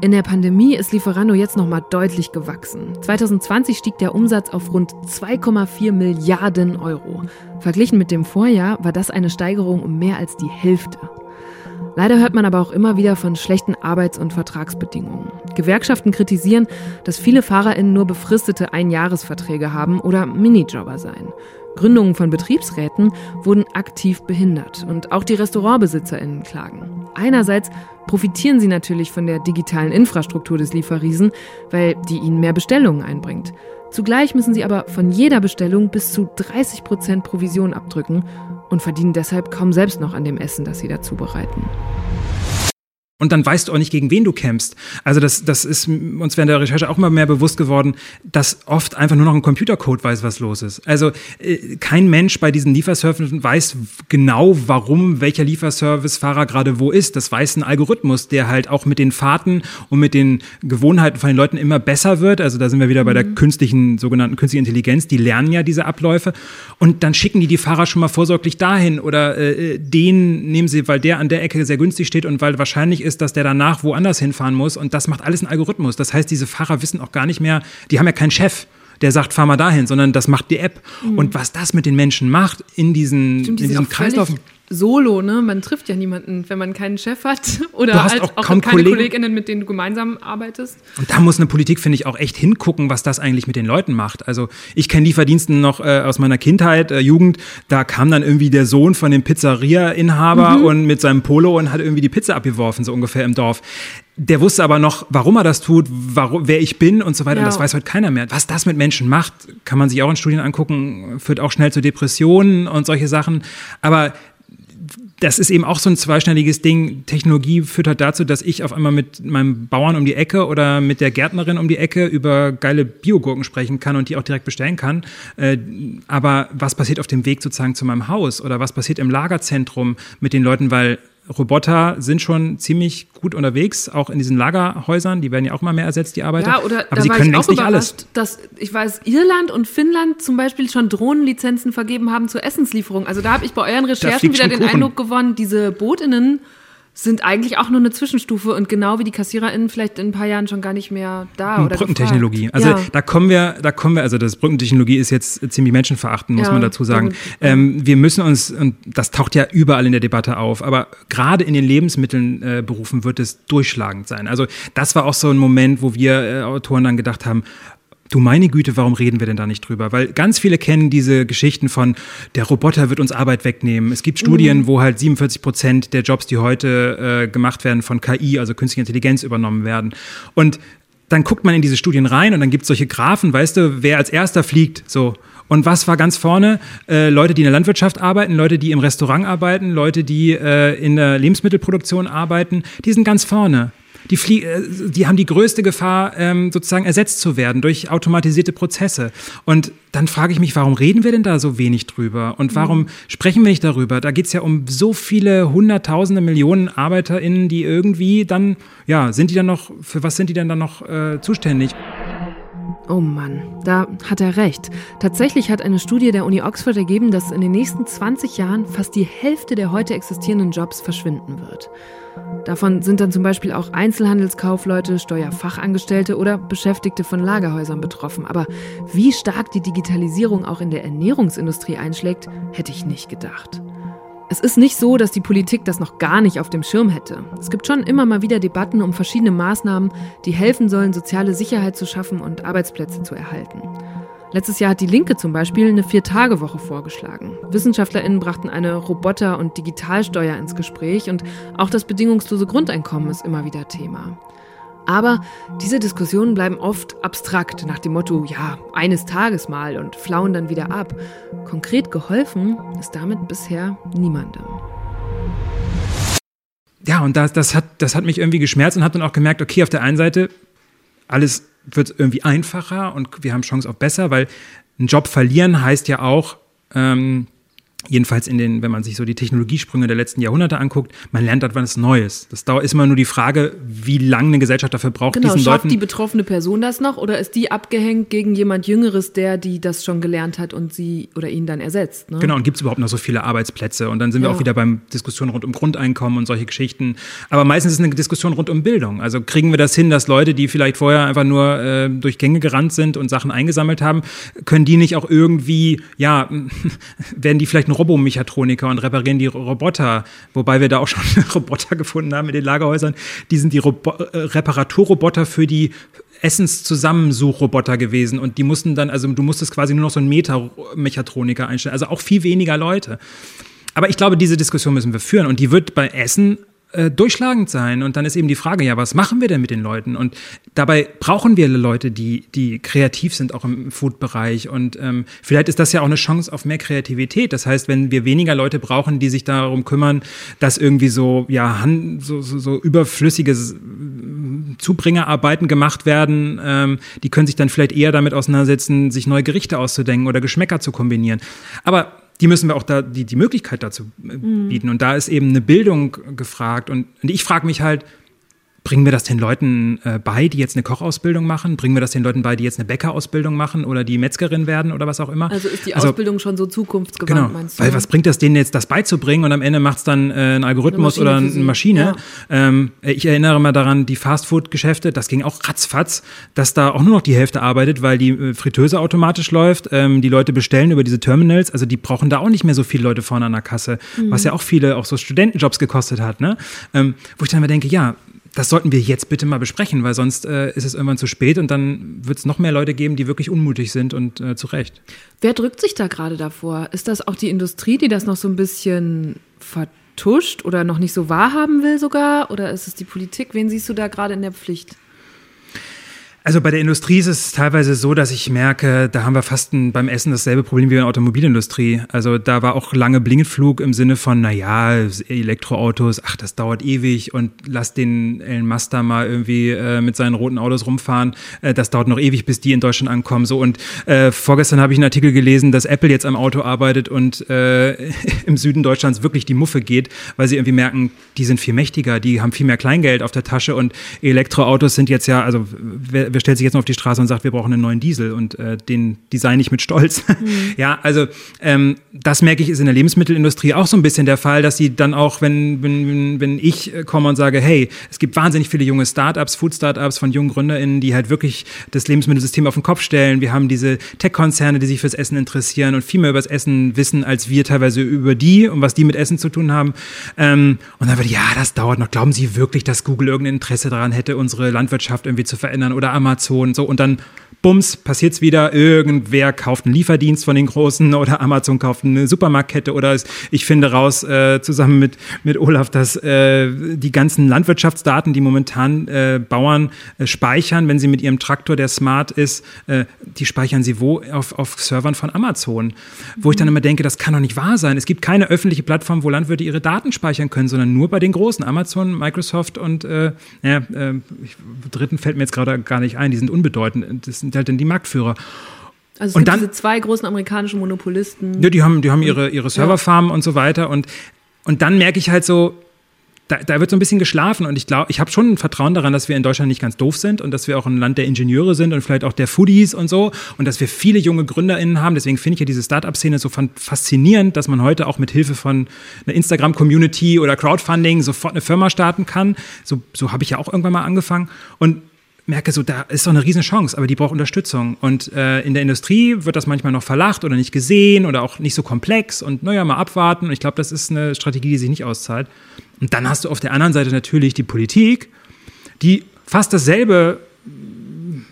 In der Pandemie ist Lieferando jetzt nochmal deutlich gewachsen. 2020 stieg der Umsatz auf rund 2,4 Milliarden Euro. Verglichen mit dem Vorjahr war das eine Steigerung um mehr als die Hälfte. Leider hört man aber auch immer wieder von schlechten Arbeits- und Vertragsbedingungen. Gewerkschaften kritisieren, dass viele FahrerInnen nur befristete Einjahresverträge haben oder Minijobber seien. Gründungen von Betriebsräten wurden aktiv behindert und auch die RestaurantbesitzerInnen klagen. Einerseits profitieren sie natürlich von der digitalen Infrastruktur des Lieferriesen, weil die ihnen mehr Bestellungen einbringt. Zugleich müssen sie aber von jeder Bestellung bis zu 30 Prozent Provision abdrücken und verdienen deshalb kaum selbst noch an dem Essen, das sie dazu bereiten. Und dann weißt du auch nicht, gegen wen du kämpfst. Also das, das ist uns während der Recherche auch immer mehr bewusst geworden, dass oft einfach nur noch ein Computercode weiß, was los ist. Also äh, kein Mensch bei diesen Lieferservices weiß genau, warum welcher Lieferservicefahrer gerade wo ist. Das weiß ein Algorithmus, der halt auch mit den Fahrten und mit den Gewohnheiten von den Leuten immer besser wird. Also da sind wir wieder bei der mhm. künstlichen, sogenannten künstlichen Intelligenz. Die lernen ja diese Abläufe. Und dann schicken die die Fahrer schon mal vorsorglich dahin oder äh, den nehmen sie, weil der an der Ecke sehr günstig steht und weil wahrscheinlich ist, dass der danach woanders hinfahren muss. Und das macht alles ein Algorithmus. Das heißt, diese Fahrer wissen auch gar nicht mehr, die haben ja keinen Chef der sagt, fahr mal dahin, sondern das macht die App. Mhm. Und was das mit den Menschen macht in diesen, Stimmt, in diesen Kreislaufen solo, ne? Man trifft ja niemanden, wenn man keinen Chef hat oder halt auch, auch keine Kollegen. Kolleginnen, mit denen du gemeinsam arbeitest. Und da muss eine Politik, finde ich, auch echt hingucken, was das eigentlich mit den Leuten macht. Also ich kenne Lieferdiensten noch äh, aus meiner Kindheit, äh, Jugend, da kam dann irgendwie der Sohn von dem Pizzeria-Inhaber mhm. und mit seinem Polo und hat irgendwie die Pizza abgeworfen, so ungefähr im Dorf. Der wusste aber noch, warum er das tut, warum, wer ich bin und so weiter. Ja. Und das weiß heute keiner mehr. Was das mit Menschen macht, kann man sich auch in Studien angucken, führt auch schnell zu Depressionen und solche Sachen. Aber das ist eben auch so ein zweischneidiges Ding. Technologie führt halt dazu, dass ich auf einmal mit meinem Bauern um die Ecke oder mit der Gärtnerin um die Ecke über geile Biogurken sprechen kann und die auch direkt bestellen kann. Äh, aber was passiert auf dem Weg sozusagen zu meinem Haus oder was passiert im Lagerzentrum mit den Leuten, weil Roboter sind schon ziemlich gut unterwegs, auch in diesen Lagerhäusern. Die werden ja auch immer mehr ersetzt, die Arbeiter. Ja, oder Aber sie war können ich längst auch nicht alles. dass ich weiß, Irland und Finnland zum Beispiel schon Drohnenlizenzen vergeben haben zur Essenslieferung. Also da habe ich bei euren Recherchen wieder den Kuchen. Eindruck gewonnen, diese Botinnen sind eigentlich auch nur eine Zwischenstufe und genau wie die KassiererInnen vielleicht in ein paar Jahren schon gar nicht mehr da oder Brückentechnologie. gefragt. Also ja. da kommen wir, da kommen wir, also das Brückentechnologie ist jetzt ziemlich menschenverachtend, muss Ja, man dazu sagen. Ähm, wir müssen uns, und das taucht ja überall in der Debatte auf, aber gerade in den Lebensmittelberufen äh, wird es durchschlagend sein. Also das war auch so ein Moment, wo wir äh, Autoren dann gedacht haben, Du meine Güte, warum reden wir denn da nicht drüber? Weil ganz viele kennen diese Geschichten von, der Roboter wird uns Arbeit wegnehmen. Es gibt Studien, wo halt 47 Prozent der Jobs, die heute äh, gemacht werden, von KI, also künstliche Intelligenz, übernommen werden. Und dann guckt man in diese Studien rein und dann gibt es solche Graphen, weißt du, wer als erster fliegt, so. Und was war ganz vorne? Äh, Leute, die in der Landwirtschaft arbeiten, Leute, die im Restaurant arbeiten, Leute, die äh, in der Lebensmittelproduktion arbeiten, die sind ganz vorne. Die, flie äh, die haben die größte Gefahr, ähm, sozusagen ersetzt zu werden durch automatisierte Prozesse. Und dann frage ich mich, warum reden wir denn da so wenig drüber? Und warum sprechen wir nicht darüber? Da geht es ja um so viele Hunderttausende, Millionen ArbeiterInnen, die irgendwie dann, ja, sind die dann noch, für was sind die denn dann noch äh, zuständig? Oh Mann, da hat er recht. Tatsächlich hat eine Studie der Uni Oxford ergeben, dass in den nächsten 20 Jahren fast die Hälfte der heute existierenden Jobs verschwinden wird. Davon sind dann zum Beispiel auch Einzelhandelskaufleute, Steuerfachangestellte oder Beschäftigte von Lagerhäusern betroffen. Aber wie stark die Digitalisierung auch in der Ernährungsindustrie einschlägt, hätte ich nicht gedacht. Es ist nicht so, dass die Politik das noch gar nicht auf dem Schirm hätte. Es gibt schon immer mal wieder Debatten um verschiedene Maßnahmen, die helfen sollen, soziale Sicherheit zu schaffen und Arbeitsplätze zu erhalten. Letztes Jahr hat die Linke zum Beispiel eine Vier-Tage-Woche vorgeschlagen. WissenschaftlerInnen brachten eine Roboter- und Digitalsteuer ins Gespräch und auch das bedingungslose Grundeinkommen ist immer wieder Thema. Aber diese Diskussionen bleiben oft abstrakt nach dem Motto, ja, eines Tages mal und flauen dann wieder ab. Konkret geholfen ist damit bisher niemandem. Ja, und das, das, hat, das hat mich irgendwie geschmerzt und habe dann auch gemerkt, okay, auf der einen Seite, alles wird irgendwie einfacher und wir haben Chance auf besser, weil einen Job verlieren heißt ja auch, ähm, jedenfalls in den, wenn man sich so die Technologiesprünge der letzten Jahrhunderte anguckt, man lernt etwas Neues. Das dauert, ist immer nur die Frage, wie lange eine Gesellschaft dafür braucht, Genau, diesen schafft Leuten die betroffene Person das noch oder ist die abgehängt gegen jemand Jüngeres, der die das schon gelernt hat und sie oder ihn dann ersetzt? Ne? Genau, und gibt es überhaupt noch so viele Arbeitsplätze? Und dann sind wir Ja. auch wieder beim Diskussion rund um Grundeinkommen und solche Geschichten. Aber meistens ist es eine Diskussion rund um Bildung. Also kriegen wir das hin, dass Leute, die vielleicht vorher einfach nur äh, durch Gänge gerannt sind und Sachen eingesammelt haben, können die nicht auch irgendwie, ja, werden die vielleicht ein Robomechatroniker und reparieren die Roboter? Wobei wir da auch schon Roboter gefunden haben in den Lagerhäusern. Die sind die Robo äh, Reparaturroboter für die Essenszusammensuchroboter gewesen und die mussten dann, also du musstest quasi nur noch so einen Meta-Mechatroniker einstellen, also auch viel weniger Leute. Aber ich glaube, diese Diskussion müssen wir führen und die wird bei Essen äh, durchschlagend sein. Und dann ist eben die Frage, ja, was machen wir denn mit den Leuten? Und dabei brauchen wir Leute, die, die kreativ sind, auch im Food-Bereich. Und ähm, vielleicht ist das ja auch eine Chance auf mehr Kreativität. Das heißt, wenn wir weniger Leute brauchen, die sich darum kümmern, dass irgendwie so, ja, so, so, so überflüssige Zubringerarbeiten gemacht werden, ähm, die können sich dann vielleicht eher damit auseinandersetzen, sich neue Gerichte auszudenken oder Geschmäcker zu kombinieren. Aber die müssen wir auch da die, die Möglichkeit dazu äh, bieten. Und da ist eben eine Bildung gefragt. Und, und ich frage mich halt, bringen wir das den Leuten äh, bei, die jetzt eine Kochausbildung machen? Bringen wir das den Leuten bei, die jetzt eine Bäckerausbildung machen oder die Metzgerin werden oder was auch immer? Also ist die Ausbildung schon so zukunftsgewandt, Genau, meinst du? weil was bringt das denen jetzt, das beizubringen und am Ende macht es dann äh, ein Algorithmus Eine oder eine Maschine. ja. Ähm, ich erinnere mal daran, die Fastfood-Geschäfte, das ging auch ratzfatz, dass da auch nur noch die Hälfte arbeitet, weil die äh, Fritteuse automatisch läuft. Ähm, die Leute bestellen über diese Terminals, also die brauchen da auch nicht mehr so viele Leute vorne an der Kasse, Mhm. was ja auch viele auch so Studentenjobs gekostet hat. Ne? Ähm, wo ich dann immer denke, ja, das sollten wir jetzt bitte mal besprechen, weil sonst äh, ist es irgendwann zu spät und dann wird es noch mehr Leute geben, die wirklich unmutig sind und äh, zu Recht. Wer drückt sich da gerade davor? Ist das auch die Industrie, die das noch so ein bisschen vertuscht oder noch nicht so wahrhaben will sogar? Oder ist es die Politik? Wen siehst du da gerade in der Pflicht? Also bei der Industrie ist es teilweise so, dass ich merke, da haben wir fast ein, beim Essen dasselbe Problem wie in der Automobilindustrie. Also da war auch lange Blindflug im Sinne von, naja, Elektroautos, ach, das dauert ewig und lass den Elon Musk da mal irgendwie äh, mit seinen roten Autos rumfahren. Äh, das dauert noch ewig, bis die in Deutschland ankommen. So und äh, vorgestern habe ich einen Artikel gelesen, dass Apple jetzt am Auto arbeitet und äh, im Süden Deutschlands wirklich die Muffe geht, weil sie irgendwie merken, die sind viel mächtiger, die haben viel mehr Kleingeld auf der Tasche und Elektroautos sind jetzt ja, also wer, wer stellt sich jetzt noch auf die Straße und sagt, wir brauchen einen neuen Diesel und äh, den design ich mit Stolz. Mhm. Ja, also ähm, das merke ich, ist in der Lebensmittelindustrie auch so ein bisschen der Fall, dass sie dann auch, wenn, wenn, wenn ich komme und sage, hey, es gibt wahnsinnig viele junge Startups, Food-Startups von jungen GründerInnen, die halt wirklich das Lebensmittelsystem auf den Kopf stellen. Wir haben diese Tech-Konzerne, die sich fürs Essen interessieren und viel mehr über das Essen wissen, als wir teilweise über die und was die mit Essen zu tun haben. Ähm, und dann wird, ja, das dauert noch. Glauben Sie wirklich, dass Google irgendein Interesse daran hätte, unsere Landwirtschaft irgendwie zu verändern oder Amazon so und dann bums, passiert's wieder, irgendwer kauft einen Lieferdienst von den Großen oder Amazon kauft eine Supermarktkette oder ich finde raus, äh, zusammen mit, mit Olaf, dass äh, die ganzen Landwirtschaftsdaten, die momentan äh, Bauern äh, speichern, wenn sie mit ihrem Traktor, der smart ist, äh, die speichern sie wo? Auf, auf Servern von Amazon. Wo ich dann immer denke, das kann doch nicht wahr sein. Es gibt keine öffentliche Plattform, wo Landwirte ihre Daten speichern können, sondern nur bei den Großen, Amazon, Microsoft und äh, äh, dritten fällt mir jetzt gerade gar nicht ein, die sind unbedeutend. Das sind halt dann die Marktführer. Also es und gibt dann, diese zwei großen amerikanischen Monopolisten. Ja, die haben, die haben ihre, ihre Serverfarmen ja. und so weiter. Und, und dann merke ich halt so, da, da wird so ein bisschen geschlafen und ich glaube, ich habe schon ein Vertrauen daran, dass wir in Deutschland nicht ganz doof sind und dass wir auch ein Land der Ingenieure sind und vielleicht auch der Foodies und so und dass wir viele junge GründerInnen haben. Deswegen finde ich ja diese Startup-Szene so faszinierend, dass man heute auch mit Hilfe von einer Instagram-Community oder Crowdfunding sofort eine Firma starten kann. So, so habe ich ja auch irgendwann mal angefangen und merke so, da ist doch eine Riesenchance, aber die braucht Unterstützung. Und äh, in der Industrie wird das manchmal noch verlacht oder nicht gesehen oder auch nicht so komplex und naja, mal abwarten. Und ich glaube, das ist eine Strategie, die sich nicht auszahlt. Und dann hast du auf der anderen Seite natürlich die Politik, die fast dasselbe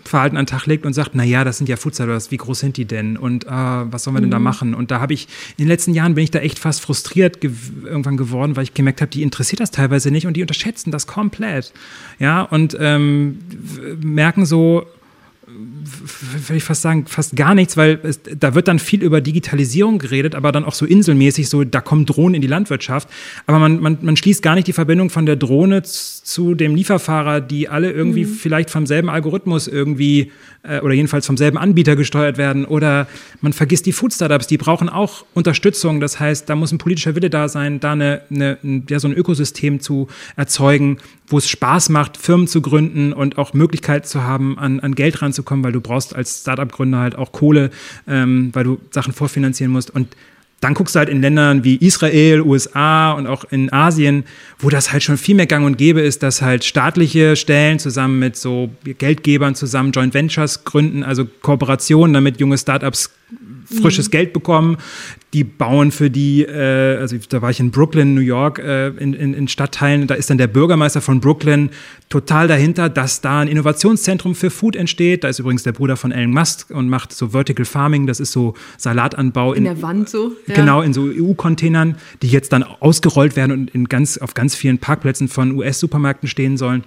Verhalten an den Tag legt und sagt, naja, das sind ja Foodstars, wie groß sind die denn und äh, was sollen wir denn da mhm. machen? Und da habe ich, in den letzten Jahren bin ich da echt fast frustriert ge irgendwann geworden, weil ich gemerkt habe, die interessiert das teilweise nicht und die unterschätzen das komplett. Ja, und ähm, merken so, würde ich fast sagen, fast gar nichts, weil es, da wird dann viel über Digitalisierung geredet, aber dann auch so inselmäßig, so da kommen Drohnen in die Landwirtschaft. Aber man, man, man schließt gar nicht die Verbindung von der Drohne zu dem Lieferfahrer, die alle irgendwie mhm. vielleicht vom selben Algorithmus irgendwie äh, oder jedenfalls vom selben Anbieter gesteuert werden. Oder man vergisst die Food-Startups, die brauchen auch Unterstützung. Das heißt, da muss ein politischer Wille da sein, da eine, eine, ja, so ein Ökosystem zu erzeugen, wo es Spaß macht, Firmen zu gründen und auch Möglichkeit zu haben, an, an Geld ranzukommen, weil du brauchst als Startup-Gründer halt auch Kohle, ähm, weil du Sachen vorfinanzieren musst. Und dann guckst du halt in Ländern wie Israel, USA und auch in Asien, wo das halt schon viel mehr gang und gäbe ist, dass halt staatliche Stellen zusammen mit so Geldgebern zusammen Joint Ventures gründen, also Kooperationen, damit junge Startups frisches mhm. Geld bekommen. Die bauen für die, äh, also da war ich in Brooklyn, New York, äh, in, in, in Stadtteilen, da ist dann der Bürgermeister von Brooklyn total dahinter, dass da ein Innovationszentrum für Food entsteht. Da ist übrigens der Bruder von Elon Musk und macht so Vertical Farming, das ist so Salatanbau. In, in der Wand so? Ja. Genau, in so EU-Containern, die jetzt dann ausgerollt werden und in ganz, auf ganz vielen Parkplätzen von US-Supermärkten stehen sollen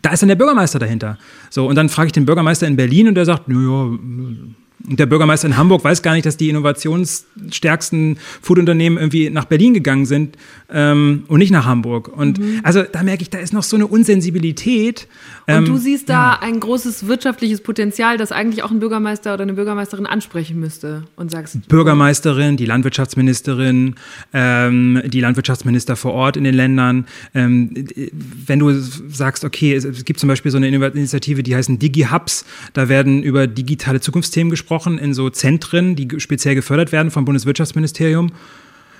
da ist dann der Bürgermeister dahinter. So, und dann frage ich den Bürgermeister in Berlin und der sagt, naja, der Bürgermeister in Hamburg weiß gar nicht, dass die innovationsstärksten Foodunternehmen irgendwie nach Berlin gegangen sind ähm, und nicht nach Hamburg. Und mhm. also da merke ich, da ist noch so eine Unsensibilität. Und ähm, du siehst da ja. ein großes wirtschaftliches Potenzial, das eigentlich auch ein Bürgermeister oder eine Bürgermeisterin ansprechen müsste und sagst. Bürgermeisterin, die Landwirtschaftsministerin, ähm, die Landwirtschaftsminister vor Ort in den Ländern. Ähm, wenn du sagst, okay, es, es gibt zum Beispiel so eine Initiative, die heißen Digi-Hubs, da werden über digitale Zukunftsthemen gesprochen gesprochen in so Zentren, die speziell gefördert werden vom Bundeswirtschaftsministerium.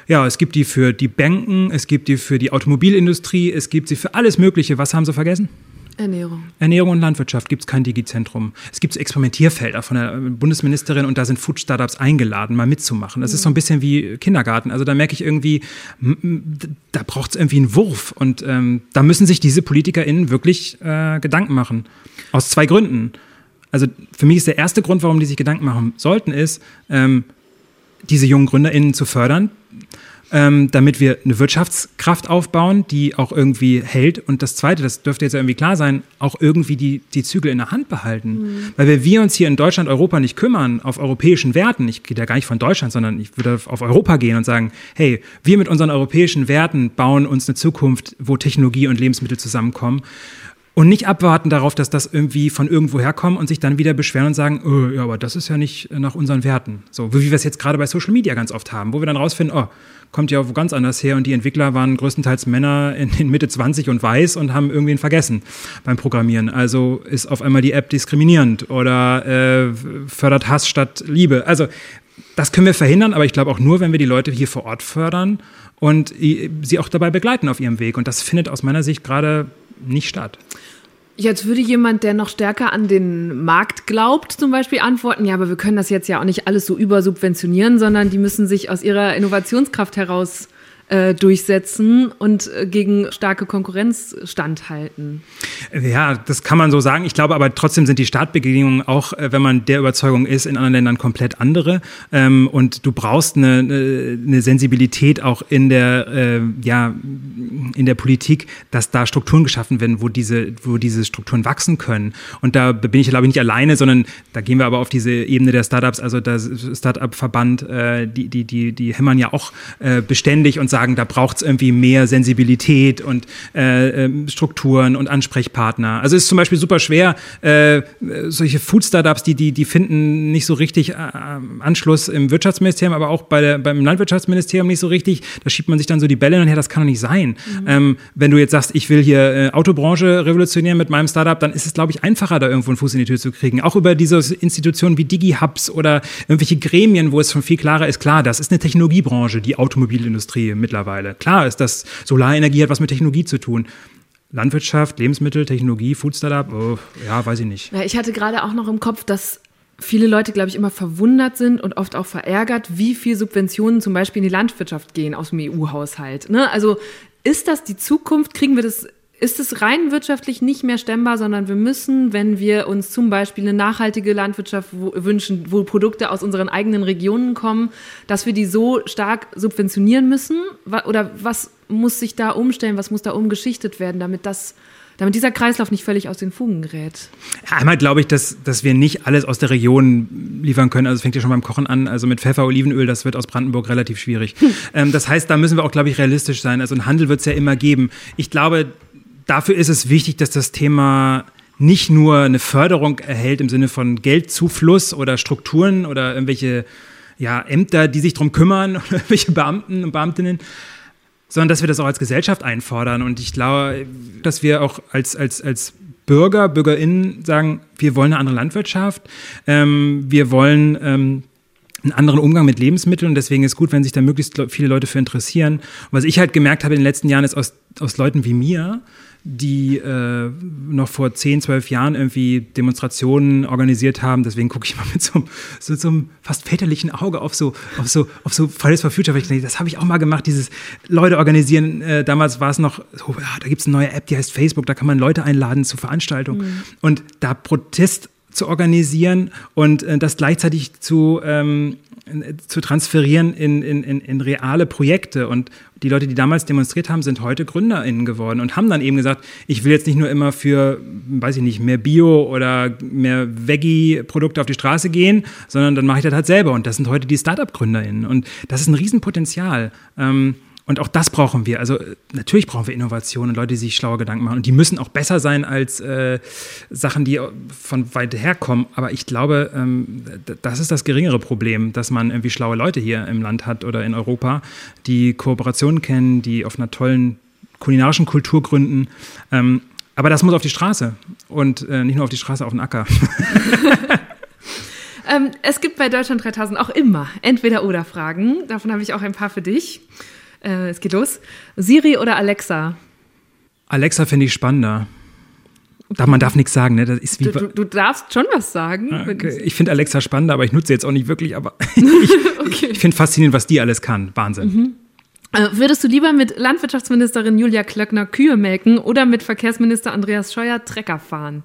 Ja, es gibt die für die Banken, es gibt die für die Automobilindustrie, es gibt sie für alles Mögliche. Was haben sie vergessen? Ernährung. Ernährung und Landwirtschaft gibt es kein Digizentrum. Es gibt Experimentierfelder von der Bundesministerin und da sind Food-Startups eingeladen, mal mitzumachen. Das ist so ein bisschen wie Kindergarten. Also da merke ich irgendwie, da braucht es irgendwie einen Wurf. Und ähm, da müssen sich diese PolitikerInnen wirklich äh, Gedanken machen. Aus zwei Gründen also für mich ist der erste Grund, warum die sich Gedanken machen sollten, ist, ähm, diese jungen GründerInnen zu fördern. ähm, damit wir eine Wirtschaftskraft aufbauen, die auch irgendwie hält. Und das Zweite, das dürfte jetzt irgendwie klar sein, auch irgendwie die, die Zügel in der Hand behalten. Mhm. Weil wir, wir uns hier in Deutschland, Europa nicht kümmern, auf europäischen Werten, ich gehe da gar nicht von Deutschland, sondern ich würde auf Europa gehen und sagen, hey, wir mit unseren europäischen Werten bauen uns eine Zukunft, wo Technologie und Lebensmittel zusammenkommen. Und nicht abwarten darauf, dass das irgendwie von irgendwo herkommt und sich dann wieder beschweren und sagen, oh, ja, aber das ist ja nicht nach unseren Werten. So, wie wir es jetzt gerade bei Social Media ganz oft haben, wo wir dann rausfinden, oh, kommt ja wo ganz anders her und die Entwickler waren größtenteils Männer in, in Mitte 20 und weiß und haben irgendwen vergessen beim Programmieren. Also ist auf einmal die App diskriminierend oder äh, fördert Hass statt Liebe. Also das können wir verhindern, aber ich glaube auch nur, wenn wir die Leute hier vor Ort fördern und sie auch dabei begleiten auf ihrem Weg. Und das findet aus meiner Sicht gerade nicht statt. Jetzt würde jemand, der noch stärker an den Markt glaubt, zum Beispiel antworten, ja, aber wir können das jetzt ja auch nicht alles so übersubventionieren, sondern die müssen sich aus ihrer Innovationskraft heraus äh, durchsetzen und äh, gegen starke Konkurrenz standhalten. Ja, das kann man so sagen. Ich glaube aber trotzdem sind die Startbedingungen auch, äh, wenn man der Überzeugung ist, in anderen Ländern komplett andere. Ähm, und du brauchst eine, eine Sensibilität auch in der, ja, in der Politik, dass da Strukturen geschaffen werden, wo diese, wo diese Strukturen wachsen können. Und da bin ich, glaube ich, nicht alleine, sondern da gehen wir aber auf diese Ebene der Startups, also der Startup-Verband, die, die, die, die hämmern ja auch beständig und sagen, sagen, da braucht es irgendwie mehr Sensibilität und äh, ähm, Strukturen und Ansprechpartner. Also es ist zum Beispiel super schwer, äh, solche Food-Startups, die, die, die finden nicht so richtig äh, Anschluss im Wirtschaftsministerium, aber auch bei der, beim Landwirtschaftsministerium nicht so richtig. Da schiebt man sich dann so die Bälle hin und her, das kann doch nicht sein. Mhm. Ähm, wenn du jetzt sagst, ich will hier äh, Autobranche revolutionieren mit meinem Startup, dann ist es, glaube ich, einfacher, da irgendwo einen Fuß in die Tür zu kriegen. Auch über diese Institutionen wie DigiHubs oder irgendwelche Gremien, wo es schon viel klarer ist, klar, das ist eine Technologiebranche, die Automobilindustrie mittlerweile. Klar ist das, Solarenergie hat was mit Technologie zu tun. Landwirtschaft, Lebensmittel, Technologie, Food Startup, oh, ja, weiß ich nicht. Ja, ich hatte gerade auch noch im Kopf, dass viele Leute, glaube ich, immer verwundert sind und oft auch verärgert, wie viel Subventionen zum Beispiel in die Landwirtschaft gehen aus dem EU-Haushalt. Ne? Also ist das die Zukunft? Kriegen wir das ist es rein wirtschaftlich nicht mehr stemmbar, sondern wir müssen, wenn wir uns zum Beispiel eine nachhaltige Landwirtschaft wünschen, wo Produkte aus unseren eigenen Regionen kommen, dass wir die so stark subventionieren müssen? Oder was muss sich da umstellen, was muss da umgeschichtet werden, damit das damit dieser Kreislauf nicht völlig aus den Fugen gerät? einmal glaube ich, dass, dass wir nicht alles aus der Region liefern können. Also es fängt ja schon beim Kochen an. Also mit Pfeffer, Olivenöl, das wird aus Brandenburg relativ schwierig. Hm. Ähm, das heißt, da müssen wir auch, glaube ich, realistisch sein. Also einen Handel wird es ja immer geben. Ich glaube, dafür ist es wichtig, dass das Thema nicht nur eine Förderung erhält im Sinne von Geldzufluss oder Strukturen oder irgendwelche ja, Ämter, die sich darum kümmern oder irgendwelche Beamten und Beamtinnen, sondern dass wir das auch als Gesellschaft einfordern. Und ich glaube, dass wir auch als, als, als Bürger, BürgerInnen sagen, wir wollen eine andere Landwirtschaft, ähm, wir wollen ähm, einen anderen Umgang mit Lebensmitteln und deswegen ist gut, wenn sich da möglichst viele Leute für interessieren. Und was ich halt gemerkt habe in den letzten Jahren ist aus, aus Leuten wie mir, die äh, noch vor 10, 12 Jahren irgendwie Demonstrationen organisiert haben. Deswegen gucke ich mal mit so, so, so, einem fast väterlichen Auge auf so, auf so, auf so Fridays for Future, weil ich denke, das habe ich auch mal gemacht, dieses Leute organisieren. Äh, damals war es noch, so, ja, da gibt es eine neue App, die heißt Facebook, da kann man Leute einladen zu Veranstaltungen. Mhm. Und da Protest zu organisieren und äh, das gleichzeitig zu, ähm, zu transferieren in, in, in, reale Projekte. Und die Leute, die damals demonstriert haben, sind heute GründerInnen geworden und haben dann eben gesagt, ich will jetzt nicht nur immer für, weiß ich nicht, mehr Bio oder mehr Veggie-Produkte auf die Straße gehen, sondern dann mache ich das halt selber. Und das sind heute die Startup-GründerInnen. Und das ist ein Riesenpotenzial. Ähm, und auch das brauchen wir. Also natürlich brauchen wir Innovationen und Leute, die sich schlaue Gedanken machen. Und die müssen auch besser sein als äh, Sachen, die von weit her kommen. Aber ich glaube, ähm, das ist das geringere Problem, dass man irgendwie schlaue Leute hier im Land hat oder in Europa, die Kooperationen kennen, die auf einer tollen kulinarischen Kultur gründen. Ähm, aber das muss auf die Straße und äh, nicht nur auf die Straße, auf den Acker. ähm, es gibt bei Deutschland 3000 auch immer Entweder-Oder-Fragen. Davon habe ich auch ein paar für dich. Äh, es geht los. Siri oder Alexa? Alexa finde ich spannender. Da, man darf nichts sagen, ne? Das ist wie du, du, du darfst schon was sagen. Ah, okay. Ich finde Alexa spannender, aber ich nutze sie jetzt auch nicht wirklich. Aber ich, okay. ich finde faszinierend, was die alles kann. Wahnsinn. Mhm. Äh, würdest du lieber mit Landwirtschaftsministerin Julia Klöckner Kühe melken oder mit Verkehrsminister Andreas Scheuer Trecker fahren?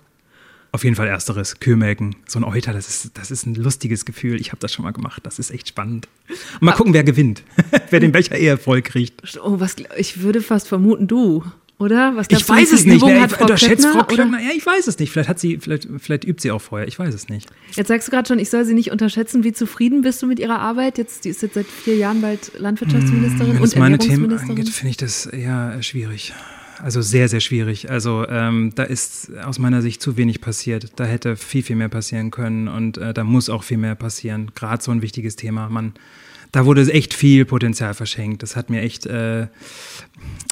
Auf jeden Fall ersteres, Kühe melken. So ein Euter, das ist, das ist ein lustiges Gefühl. Ich habe das schon mal gemacht. Das ist echt spannend. Und mal gucken, wer gewinnt. wer den Becher eher voll kriegt. Oh, was, ich würde fast vermuten, du. Oder? Was ich weiß es nicht. Ne? Hat Frau Klöckner, Frau Klöckner? Ja, ich weiß es nicht. Vielleicht hat sie, vielleicht, vielleicht übt sie auch vorher. Ich weiß es nicht. Jetzt sagst du gerade schon, ich soll sie nicht unterschätzen. Wie zufrieden bist du mit ihrer Arbeit? Jetzt, die ist jetzt seit vier Jahren bald Landwirtschaftsministerin mmh, und meine Themen angeht, finde ich das eher schwierig. Also sehr, sehr schwierig. Also ähm, da ist aus meiner Sicht zu wenig passiert. Da hätte viel, viel mehr passieren können und äh, da muss auch viel mehr passieren. Gerade so ein wichtiges Thema. Man da wurde echt viel Potenzial verschenkt. Das hat mir echt. Äh,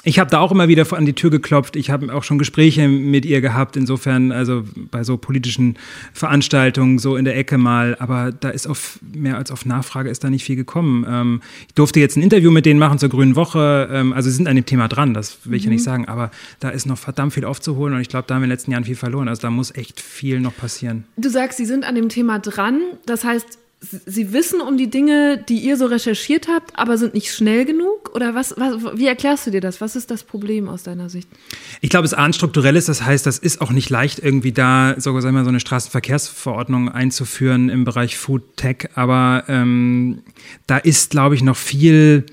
ich habe da auch immer wieder an die Tür geklopft. Ich habe auch schon Gespräche mit ihr gehabt. Insofern, also bei so politischen Veranstaltungen so in der Ecke mal. Aber da ist auf mehr als auf Nachfrage ist da nicht viel gekommen. Ähm, ich durfte jetzt ein Interview mit denen machen zur Grünen Woche. Ähm, also sie sind an dem Thema dran. Das will ich mhm. ja nicht sagen. Aber da ist noch verdammt viel aufzuholen. Und ich glaube, da haben wir in den letzten Jahren viel verloren. Also da muss echt viel noch passieren. Du sagst, sie sind an dem Thema dran. Das heißt, Sie wissen um die Dinge, die ihr so recherchiert habt, aber sind nicht schnell genug? Oder was, was, wie erklärst du dir das? Was ist das Problem aus deiner Sicht? Ich glaube, es ist strukturell ist, das heißt, das ist auch nicht leicht, irgendwie da sogar sagen wir, so eine Straßenverkehrsverordnung einzuführen im Bereich Food Tech, aber ähm, da ist, glaube ich, noch viel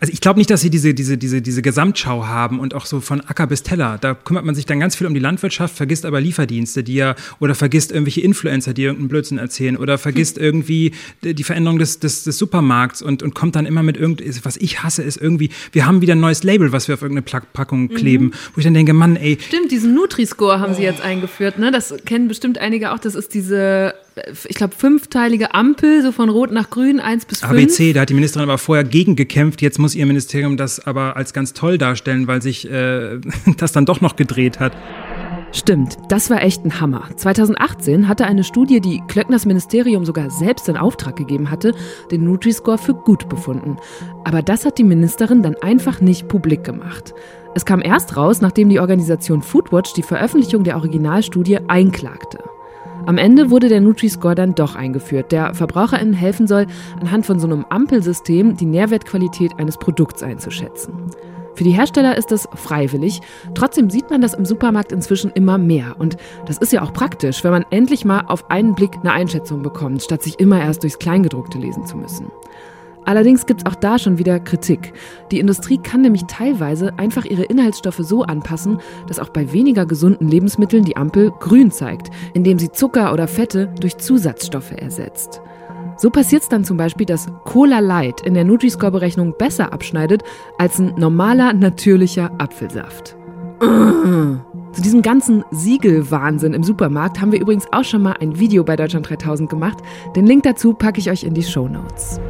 also ich glaube nicht, dass sie diese, diese, diese, diese Gesamtschau haben und auch so von Acker bis Teller. Da kümmert man sich dann ganz viel um die Landwirtschaft, vergisst aber Lieferdienste, die ja, oder vergisst irgendwelche Influencer, die irgendeinen Blödsinn erzählen, oder vergisst hm. irgendwie die Veränderung des, des, des Supermarkts und, und kommt dann immer mit irgendwas, was ich hasse, ist irgendwie, wir haben wieder ein neues Label, was wir auf irgendeine Packung mhm. kleben, mhm. wo ich dann denke, Mann, ey. Stimmt, diesen Nutri-Score haben oh. sie jetzt eingeführt, ne? Das kennen bestimmt einige auch, das ist diese ich glaube, fünfteilige Ampel, so von Rot nach Grün, eins bis fünf. ABC, da hat die Ministerin aber vorher gegen gekämpft. Jetzt muss ihr Ministerium das aber als ganz toll darstellen, weil sich äh, das dann doch noch gedreht hat. Stimmt, das war echt ein Hammer. 2018 hatte eine Studie, die Klöckners Ministerium sogar selbst in Auftrag gegeben hatte, den Nutri-Score für gut befunden. Aber das hat die Ministerin dann einfach nicht publik gemacht. Es kam erst raus, nachdem die Organisation Foodwatch die Veröffentlichung der Originalstudie einklagte. Am Ende wurde der Nutri-Score dann doch eingeführt, der VerbraucherInnen helfen soll, anhand von so einem Ampelsystem die Nährwertqualität eines Produkts einzuschätzen. Für die Hersteller ist das freiwillig. Trotzdem sieht man das im Supermarkt inzwischen immer mehr. Und das ist ja auch praktisch, wenn man endlich mal auf einen Blick eine Einschätzung bekommt, statt sich immer erst durchs Kleingedruckte lesen zu müssen. Allerdings gibt es auch da schon wieder Kritik. Die Industrie kann nämlich teilweise einfach ihre Inhaltsstoffe so anpassen, dass auch bei weniger gesunden Lebensmitteln die Ampel grün zeigt, indem sie Zucker oder Fette durch Zusatzstoffe ersetzt. So passiert es dann zum Beispiel, dass Cola Light in der Nutri-Score-Berechnung besser abschneidet als ein normaler, natürlicher Apfelsaft. Zu diesem ganzen Siegelwahnsinn im Supermarkt haben wir übrigens auch schon mal ein Video bei Deutschland 3000 gemacht. Den Link dazu packe ich euch in die Show Notes.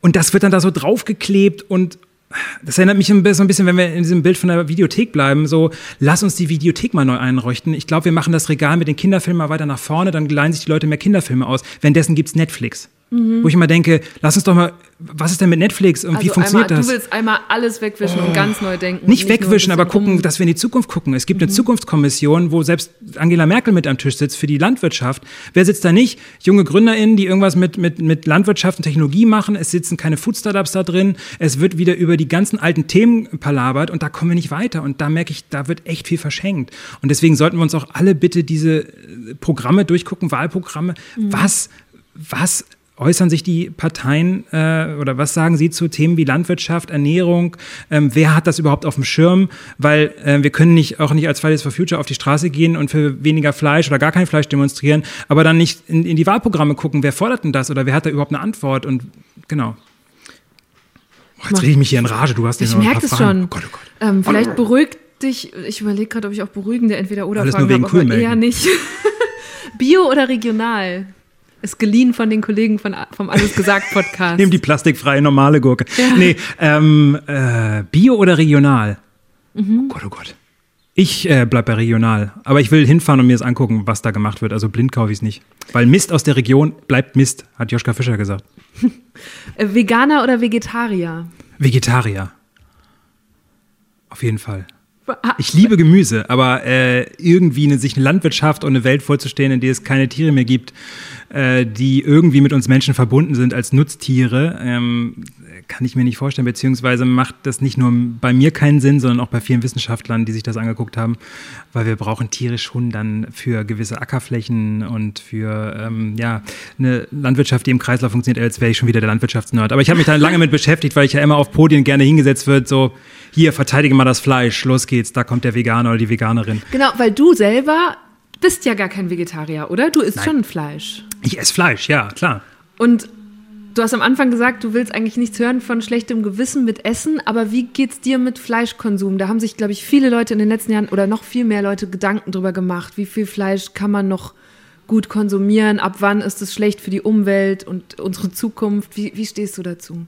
Und das wird dann da so draufgeklebt und das erinnert mich so ein bisschen, wenn wir in diesem Bild von der Videothek bleiben, so, lass uns die Videothek mal neu einrichten. Ich glaube, wir machen das Regal mit den Kinderfilmen mal weiter nach vorne, dann leihen sich die Leute mehr Kinderfilme aus. Währenddessen gibt's Netflix. Mhm. Wo ich immer denke, lass uns doch mal, was ist denn mit Netflix und also wie funktioniert einmal, das? Du willst einmal alles wegwischen oh. und ganz neu denken. Nicht, nicht wegwischen, aber gucken, dass wir in die Zukunft gucken. Es gibt mhm. eine Zukunftskommission, wo selbst Angela Merkel mit am Tisch sitzt für die Landwirtschaft. Wer sitzt da nicht? Junge GründerInnen, die irgendwas mit, mit, mit Landwirtschaft und Technologie machen. Es sitzen keine Food-Startups da drin. Es wird wieder über die ganzen alten Themen palabert und da kommen wir nicht weiter. Und da merke ich, da wird echt viel verschenkt. Und deswegen sollten wir uns auch alle bitte diese Programme durchgucken, Wahlprogramme. Mhm. Was was äußern sich die Parteien äh, oder was sagen sie zu Themen wie Landwirtschaft, Ernährung? Ähm, wer hat das überhaupt auf dem Schirm? Weil äh, wir können nicht auch nicht als Fridays for Future auf die Straße gehen und für weniger Fleisch oder gar kein Fleisch demonstrieren, aber dann nicht in, in die Wahlprogramme gucken, wer fordert denn das oder wer hat da überhaupt eine Antwort? Und genau. Oh, jetzt rede ich mich hier in Rage, du hast Ich merke es schon. Oh Gott, oh Gott. Ähm, vielleicht beruhigt dich, ich überlege gerade, ob ich auch beruhigende entweder oder Alles Fragen nur wegen habe, aber eher nicht. Bio oder regional? Ist geliehen von den Kollegen von, vom Alles gesagt Podcast. Nehmen die plastikfreie normale Gurke. Ja. Nee, ähm, äh, Bio oder regional? Mhm. Oh Gott, oh Gott. Ich äh, bleib bei regional. Aber ich will hinfahren und mir das angucken, was da gemacht wird. Also blind kaufe ich es nicht. Weil Mist aus der Region bleibt Mist, hat Joschka Fischer gesagt. Äh, Veganer oder Vegetarier? Vegetarier. Auf jeden Fall. Ich liebe Gemüse, aber äh, irgendwie eine, sich eine Landwirtschaft und eine Welt vorzustellen, in der es keine Tiere mehr gibt, äh, die irgendwie mit uns Menschen verbunden sind als Nutztiere, ähm, kann ich mir nicht vorstellen, beziehungsweise macht das nicht nur bei mir keinen Sinn, sondern auch bei vielen Wissenschaftlern, die sich das angeguckt haben, weil wir brauchen Tiere schon dann für gewisse Ackerflächen und für ähm, ja, eine Landwirtschaft, die im Kreislauf funktioniert, als wäre ich schon wieder der Landwirtschaftsnerd. Aber ich habe mich da lange mit beschäftigt, weil ich ja immer auf Podien gerne hingesetzt wird, so hier, verteidige mal das Fleisch, los geht's, da kommt der Veganer oder die Veganerin. Genau, weil du selber bist ja gar kein Vegetarier, oder? Du isst Nein. schon Fleisch. Ich esse Fleisch, ja, klar. Und du hast am Anfang gesagt, du willst eigentlich nichts hören von schlechtem Gewissen mit Essen, aber wie geht's dir mit Fleischkonsum? Da haben sich, glaube ich, viele Leute in den letzten Jahren oder noch viel mehr Leute Gedanken drüber gemacht. Wie viel Fleisch kann man noch gut konsumieren? Ab wann ist es schlecht für die Umwelt und unsere Zukunft? Wie, wie stehst du dazu?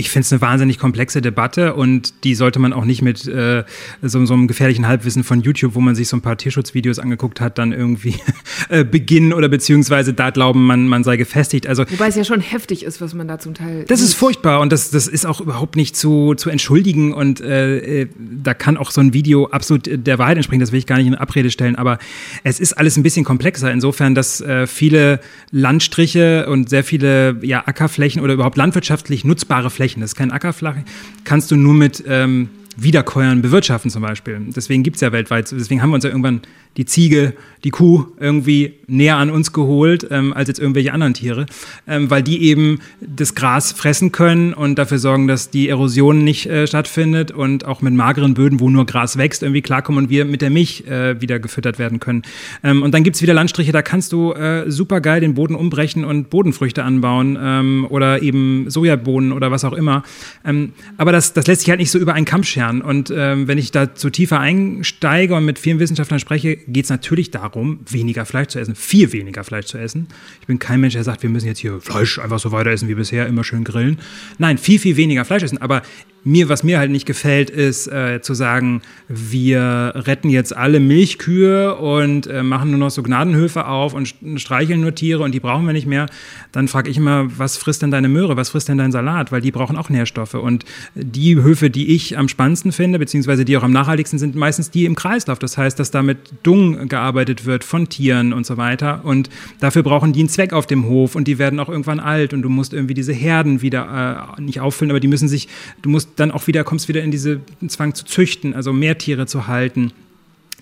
Ich finde es eine wahnsinnig komplexe Debatte und die sollte man auch nicht mit äh, so, so, einem gefährlichen Halbwissen von YouTube, wo man sich so ein paar Tierschutzvideos angeguckt hat, dann irgendwie äh, beginnen oder beziehungsweise da glauben, man, man sei gefestigt. Also, Wobei es ja schon heftig ist, was man da zum Teil. Das ist furchtbar und das, das ist auch überhaupt nicht zu, zu entschuldigen und äh, äh da kann auch so ein Video absolut der Wahrheit entsprechen, das will ich gar nicht in Abrede stellen, aber es ist alles ein bisschen komplexer insofern, dass äh, viele Landstriche und sehr viele ja, Ackerflächen oder überhaupt landwirtschaftlich nutzbare Flächen Flächen, das ist kein Ackerfläche, kannst du nur mit ähm, Wiederkäuern bewirtschaften zum Beispiel. Deswegen gibt es ja weltweit, deswegen haben wir uns ja irgendwann die Ziege, die Kuh irgendwie näher an uns geholt ähm, als jetzt irgendwelche anderen Tiere, ähm, weil die eben das Gras fressen können und dafür sorgen, dass die Erosion nicht äh, stattfindet und auch mit mageren Böden, wo nur Gras wächst, irgendwie klarkommen und wir mit der Milch äh, wieder gefüttert werden können. Ähm, und dann gibt es wieder Landstriche, da kannst du äh, super geil den Boden umbrechen und Bodenfrüchte anbauen ähm, oder eben Sojabohnen oder was auch immer. Ähm, aber das, das lässt sich halt nicht so über einen Kamm scheren. Und ähm, wenn ich da zu tiefer einsteige und mit vielen Wissenschaftlern spreche, geht es natürlich darum, weniger Fleisch zu essen, viel weniger Fleisch zu essen. Ich bin kein Mensch, der sagt, wir müssen jetzt hier Fleisch einfach so weiter essen wie bisher, immer schön grillen. Nein, viel, viel weniger Fleisch essen. Aber mir, was mir halt nicht gefällt, ist äh, zu sagen, wir retten jetzt alle Milchkühe und äh, machen nur noch so Gnadenhöfe auf und streicheln nur Tiere und die brauchen wir nicht mehr. Dann frage ich immer, was frisst denn deine Möhre, was frisst denn dein Salat? Weil die brauchen auch Nährstoffe. Und die Höfe, die ich am spannendsten finde, beziehungsweise die auch am nachhaltigsten sind, meistens die im Kreislauf. Das heißt, dass da mit Dung gearbeitet wird von Tieren und so weiter. Und dafür brauchen die einen Zweck auf dem Hof und die werden auch irgendwann alt und du musst irgendwie diese Herden wieder äh, nicht auffüllen, aber die müssen sich, du musst dann auch wieder, kommst wieder in diesen Zwang zu züchten, also mehr Tiere zu halten.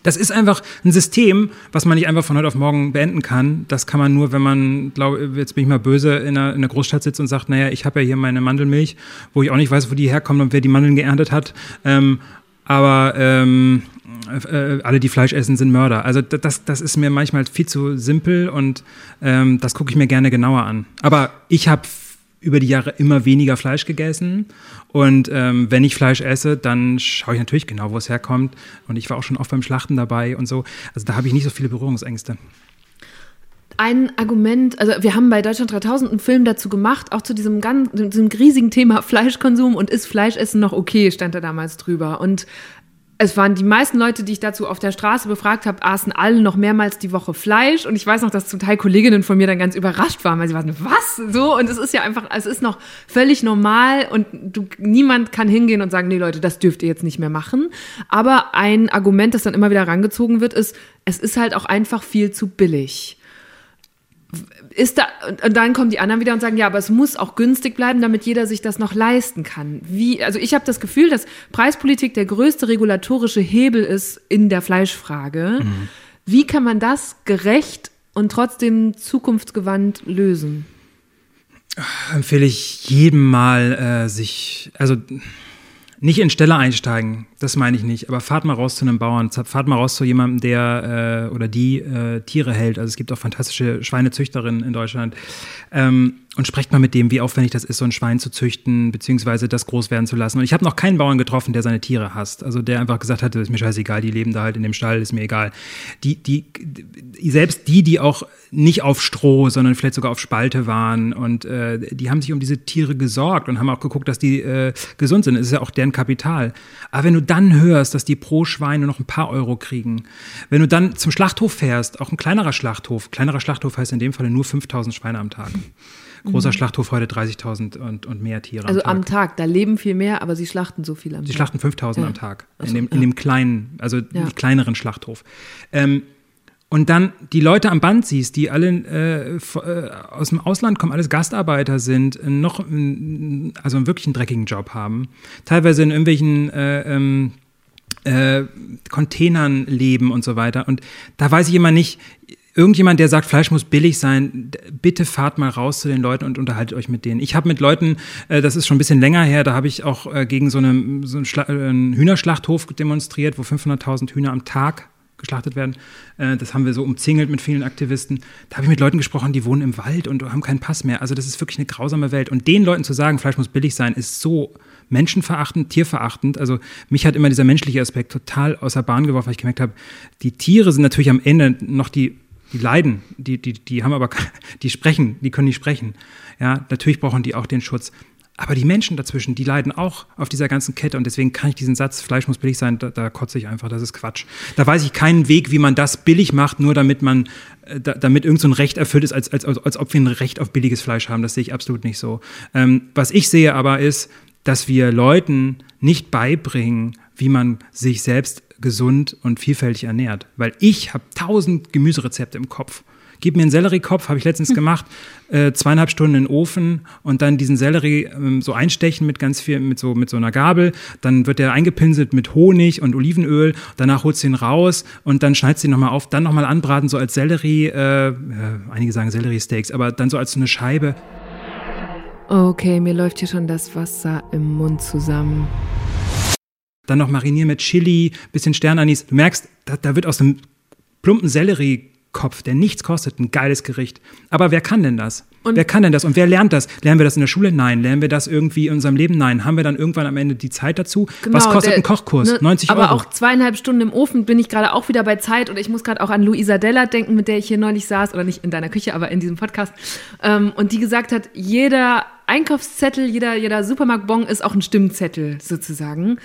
Das ist einfach ein System, was man nicht einfach von heute auf morgen beenden kann. Das kann man nur, wenn man, glaube jetzt bin ich mal böse, in einer, in einer Großstadt sitzt und sagt, naja, ich habe ja hier meine Mandelmilch, wo ich auch nicht weiß, wo die herkommt und wer die Mandeln geerntet hat. Ähm, aber ähm, äh, alle, die Fleisch essen, sind Mörder. Also das, das ist mir manchmal viel zu simpel und ähm, das gucke ich mir gerne genauer an. Aber ich habe über die Jahre immer weniger Fleisch gegessen. Und ähm, wenn ich Fleisch esse, dann schaue ich natürlich genau, wo es herkommt. Und ich war auch schon oft beim Schlachten dabei und so. Also da habe ich nicht so viele Berührungsängste. Ein Argument, also wir haben bei Deutschland 3000 einen Film dazu gemacht, auch zu diesem, ganz, diesem riesigen Thema Fleischkonsum und ist Fleischessen noch okay, stand da damals drüber. Und es waren die meisten Leute, die ich dazu auf der Straße befragt habe, aßen alle noch mehrmals die Woche Fleisch. Und ich weiß noch, dass zum Teil Kolleginnen von mir dann ganz überrascht waren, weil sie waren, was? So? Und es ist ja einfach, es ist noch völlig normal und du, niemand kann hingehen und sagen, nee Leute, das dürft ihr jetzt nicht mehr machen. Aber ein Argument, das dann immer wieder rangezogen wird, ist, es ist halt auch einfach viel zu billig ist da, und dann kommen die anderen wieder und sagen, ja, aber es muss auch günstig bleiben, damit jeder sich das noch leisten kann. Wie, also ich habe das Gefühl, dass Preispolitik der größte regulatorische Hebel ist in der Fleischfrage. Mhm. Wie kann man das gerecht und trotzdem zukunftsgewandt lösen? Empfehle ich jedem mal, äh, sich, also nicht in Stelle einsteigen, das meine ich nicht, aber fahrt mal raus zu einem Bauern, fahrt mal raus zu jemandem, der äh, oder die äh, Tiere hält. Also es gibt auch fantastische Schweinezüchterinnen in Deutschland. Ähm, und sprecht mal mit dem, wie aufwendig das ist, so ein Schwein zu züchten, beziehungsweise das groß werden zu lassen. Und ich habe noch keinen Bauern getroffen, der seine Tiere hasst. Also der einfach gesagt hat, ist mir scheißegal, die leben da halt in dem Stall, ist mir egal. Die, die, selbst die, die auch nicht auf Stroh, sondern vielleicht sogar auf Spalte waren und äh, die haben sich um diese Tiere gesorgt und haben auch geguckt, dass die äh, gesund sind. Das ist ja auch deren Kapital. Aber wenn du dann hörst, dass die pro Schwein nur noch ein paar Euro kriegen, wenn du dann zum Schlachthof fährst, auch ein kleinerer Schlachthof, kleinerer Schlachthof heißt in dem Fall nur 5000 Schweine am Tag Großer mhm. Schlachthof heute 30.000 und, und mehr Tiere. Also am Tag. am Tag. da leben viel mehr, aber sie schlachten so viel am sie Tag. Sie schlachten 5.000 ja. am Tag. In, dem, in dem kleinen, also kleineren Schlachthof. Ähm, und dann die Leute am Band siehst, die alle äh, äh, aus dem Ausland kommen, alles Gastarbeiter sind, noch also einen wirklich einen dreckigen Job haben, teilweise in irgendwelchen äh, ähm, äh, Containern leben und so weiter. Und da weiß ich immer nicht, irgendjemand, der sagt, Fleisch muss billig sein, bitte fahrt mal raus zu den Leuten und unterhaltet euch mit denen. Ich habe mit Leuten, äh, das ist schon ein bisschen länger her, da habe ich auch äh, gegen so, eine, so einen, Schla einen Hühnerschlachthof demonstriert, wo 500.000 Hühner am Tag geschlachtet werden. Äh, das haben wir so umzingelt mit vielen Aktivisten. Da habe ich mit Leuten gesprochen, die wohnen im Wald und haben keinen Pass mehr. Also das ist wirklich eine grausame Welt. Und den Leuten zu sagen, Fleisch muss billig sein, ist so menschenverachtend, tierverachtend. Also mich hat immer dieser menschliche Aspekt total aus der Bahn geworfen, weil ich gemerkt habe, die Tiere sind natürlich am Ende noch die, die leiden, die, die, die haben aber, die sprechen, die können nicht sprechen. Ja, natürlich brauchen die auch den Schutz. Aber die Menschen dazwischen, die leiden auch auf dieser ganzen Kette und deswegen kann ich diesen Satz, Fleisch muss billig sein, da, da kotze ich einfach, das ist Quatsch. Da weiß ich keinen Weg, wie man das billig macht, nur damit man, äh, da, damit irgend so ein Recht erfüllt ist, als, als, als, als ob wir ein Recht auf billiges Fleisch haben. Das sehe ich absolut nicht so. Ähm, was ich sehe aber ist, dass wir Leuten nicht beibringen, wie man sich selbst gesund und vielfältig ernährt. Weil ich habe tausend Gemüserezepte im Kopf gib mir einen Selleriekopf, habe ich letztens gemacht, äh, zweieinhalb Stunden in den Ofen und dann diesen Sellerie ähm, so einstechen mit ganz viel, mit so, mit so einer Gabel. Dann wird der eingepinselt mit Honig und Olivenöl. Danach holst du ihn raus und dann schneidest du ihn nochmal auf, dann nochmal anbraten, so als Sellerie, äh, einige sagen Sellerie-Steaks, aber dann so als so eine Scheibe. Okay, mir läuft hier schon das Wasser im Mund zusammen. Dann noch marinieren mit Chili, bisschen Sternanis. Du merkst, da, da wird aus einem plumpen Sellerie Kopf, der nichts kostet, ein geiles Gericht. Aber wer kann denn das? Und wer kann denn das? Und wer lernt das? Lernen wir das in der Schule? Nein. Lernen wir das irgendwie in unserem Leben? Nein. Haben wir dann irgendwann am Ende die Zeit dazu? Genau, Was kostet der, ein Kochkurs? Ne, 90 aber Euro. Aber auch zweieinhalb Stunden im Ofen bin ich gerade auch wieder bei Zeit und ich muss gerade auch an Luisa Della denken, mit der ich hier neulich saß, oder nicht in deiner Küche, aber in diesem Podcast. Ähm, und die gesagt hat, jeder Einkaufszettel, jeder, jeder Supermarktbon ist auch ein Stimmzettel sozusagen.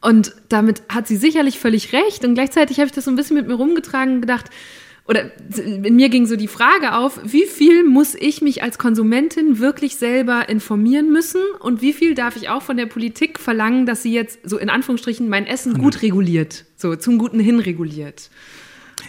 Und damit hat sie sicherlich völlig recht. Und gleichzeitig habe ich das so ein bisschen mit mir rumgetragen und gedacht, oder in mir ging so die Frage auf, wie viel muss ich mich als Konsumentin wirklich selber informieren müssen und wie viel darf ich auch von der Politik verlangen, dass sie jetzt so in Anführungsstrichen mein Essen gut reguliert, so zum Guten hin reguliert.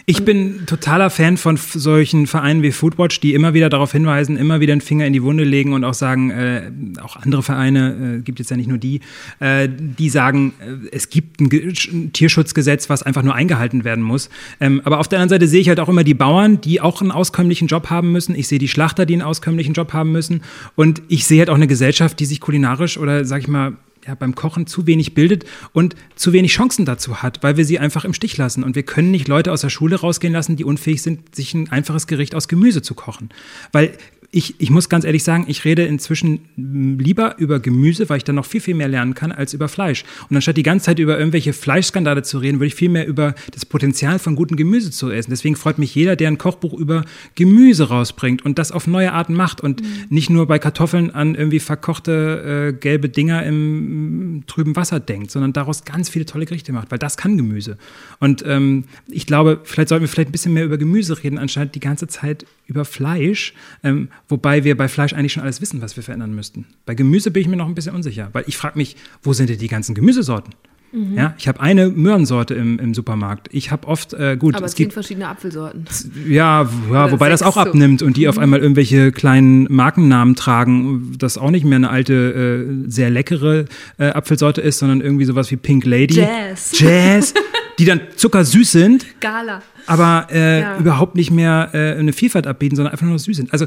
Ich bin totaler Fan von solchen Vereinen wie Foodwatch, die immer wieder darauf hinweisen, immer wieder einen Finger in die Wunde legen und auch sagen, äh, auch andere Vereine, äh, gibt jetzt ja nicht nur die, äh, die sagen, äh, es gibt ein, ein, Tierschutzgesetz, was einfach nur eingehalten werden muss. Ähm, aber auf der anderen Seite sehe ich halt auch immer die Bauern, die auch einen auskömmlichen Job haben müssen. Ich sehe die Schlachter, die einen auskömmlichen Job haben müssen. Und ich sehe halt auch eine Gesellschaft, die sich kulinarisch oder, sag ich mal, ja, beim Kochen zu wenig bildet und zu wenig Chancen dazu hat, weil wir sie einfach im Stich lassen. Und wir können nicht Leute aus der Schule rausgehen lassen, die unfähig sind, sich ein einfaches Gericht aus Gemüse zu kochen. Weil ich, ich muss ganz ehrlich sagen, ich rede inzwischen lieber über Gemüse, weil ich dann noch viel, viel mehr lernen kann als über Fleisch. Und anstatt die ganze Zeit über irgendwelche Fleischskandale zu reden, würde ich viel mehr über das Potenzial von gutem Gemüse zu essen. Deswegen freut mich jeder, der ein Kochbuch über Gemüse rausbringt und das auf neue Arten macht und mhm. nicht nur bei Kartoffeln an irgendwie verkochte äh, gelbe Dinger im trüben Wasser denkt, sondern daraus ganz viele tolle Gerichte macht, weil das kann Gemüse. Und ähm, ich glaube, vielleicht sollten wir vielleicht ein bisschen mehr über Gemüse reden, anstatt die ganze Zeit über Fleisch, ähm, wobei wir bei Fleisch eigentlich schon alles wissen, was wir verändern müssten. Bei Gemüse bin ich mir noch ein bisschen unsicher, weil ich frage mich, wo sind denn die ganzen Gemüsesorten? Mhm. Ja, ich habe eine Möhrensorte im, im Supermarkt. Ich habe oft, äh, gut, aber es gibt verschiedene Apfelsorten. Ja, ja wobei das auch abnimmt und die mhm. auf einmal irgendwelche kleinen Markennamen tragen, das auch nicht mehr eine alte, äh, sehr leckere äh, Apfelsorte ist, sondern irgendwie sowas wie Pink Lady. Jazz. Jazz, die dann zuckersüß sind. Gala aber äh, ja. überhaupt nicht mehr äh, eine Vielfalt abbieten, sondern einfach nur süß sind. Also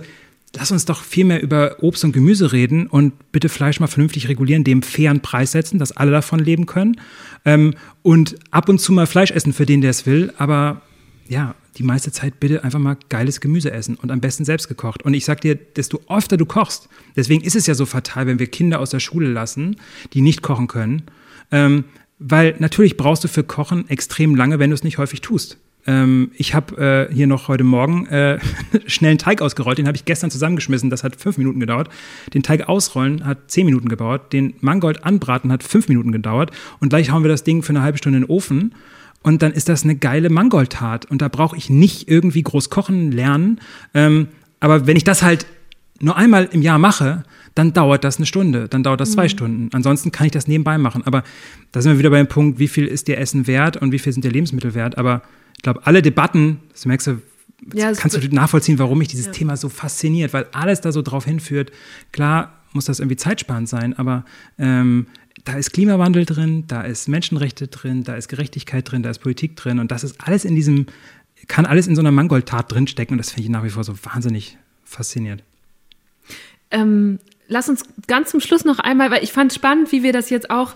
lass uns doch viel mehr über Obst und Gemüse reden und bitte Fleisch mal vernünftig regulieren, dem fairen Preis setzen, dass alle davon leben können. Ähm, und ab und zu mal Fleisch essen für den, der es will, aber ja, die meiste Zeit bitte einfach mal geiles Gemüse essen und am besten selbst gekocht. Und ich sag dir, desto öfter du kochst, deswegen ist es ja so fatal, wenn wir Kinder aus der Schule lassen, die nicht kochen können, ähm, weil natürlich brauchst du für Kochen extrem lange, wenn du es nicht häufig tust. Ähm, ich habe äh, hier noch heute Morgen äh, schnell einen Teig ausgerollt. Den habe ich gestern zusammengeschmissen. Das hat fünf Minuten gedauert. Den Teig ausrollen hat zehn Minuten gedauert. Den Mangold anbraten hat fünf Minuten gedauert. Und gleich hauen wir das Ding für eine halbe Stunde in den Ofen. Und dann ist das eine geile Mangoldtat. Und da brauche ich nicht irgendwie groß kochen lernen. Ähm, aber wenn ich das halt nur einmal im Jahr mache, dann dauert das eine Stunde, dann dauert das zwei Mhm. Stunden. Ansonsten kann ich das nebenbei machen. Aber da sind wir wieder beim Punkt, wie viel ist dir Essen wert und wie viel sind dir Lebensmittel wert. Aber ich glaube, alle Debatten, das merkst du, Ja, kannst du nachvollziehen, warum mich dieses Thema so fasziniert, weil alles da so drauf hinführt. Klar muss das irgendwie zeitsparend sein, aber ähm, da ist Klimawandel drin, da ist Menschenrechte drin, da ist Gerechtigkeit drin, da ist Politik drin und das ist alles in diesem, kann alles in so einer Mangoldtat drinstecken und das finde ich nach wie vor so wahnsinnig faszinierend. Ähm, lass uns ganz zum Schluss noch einmal, weil ich fand es spannend, wie wir das jetzt auch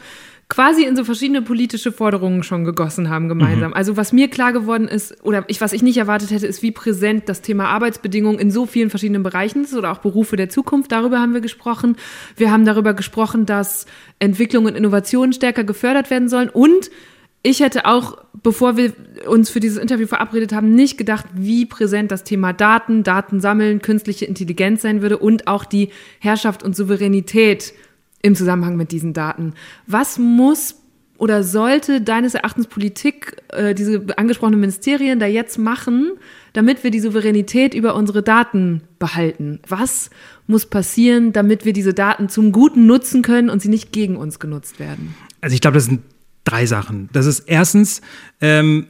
quasi in so verschiedene politische Forderungen schon gegossen haben gemeinsam. Also was mir klar geworden ist, oder ich, was ich nicht erwartet hätte, ist, wie präsent das Thema Arbeitsbedingungen in so vielen verschiedenen Bereichen ist oder auch Berufe der Zukunft. Darüber haben wir gesprochen. Wir haben darüber gesprochen, dass Entwicklung und Innovation stärker gefördert werden sollen und ich hätte auch, bevor wir uns für dieses Interview verabredet haben, nicht gedacht, wie präsent das Thema Daten, Daten sammeln, künstliche Intelligenz sein würde und auch die Herrschaft und Souveränität im Zusammenhang mit diesen Daten. Was muss oder sollte deines Erachtens Politik, äh, diese angesprochenen Ministerien da jetzt machen, damit wir die Souveränität über unsere Daten behalten? Was muss passieren, damit wir diese Daten zum Guten nutzen können und sie nicht gegen uns genutzt werden? Also ich glaube, das sind drei Sachen. Das ist erstens, ähm,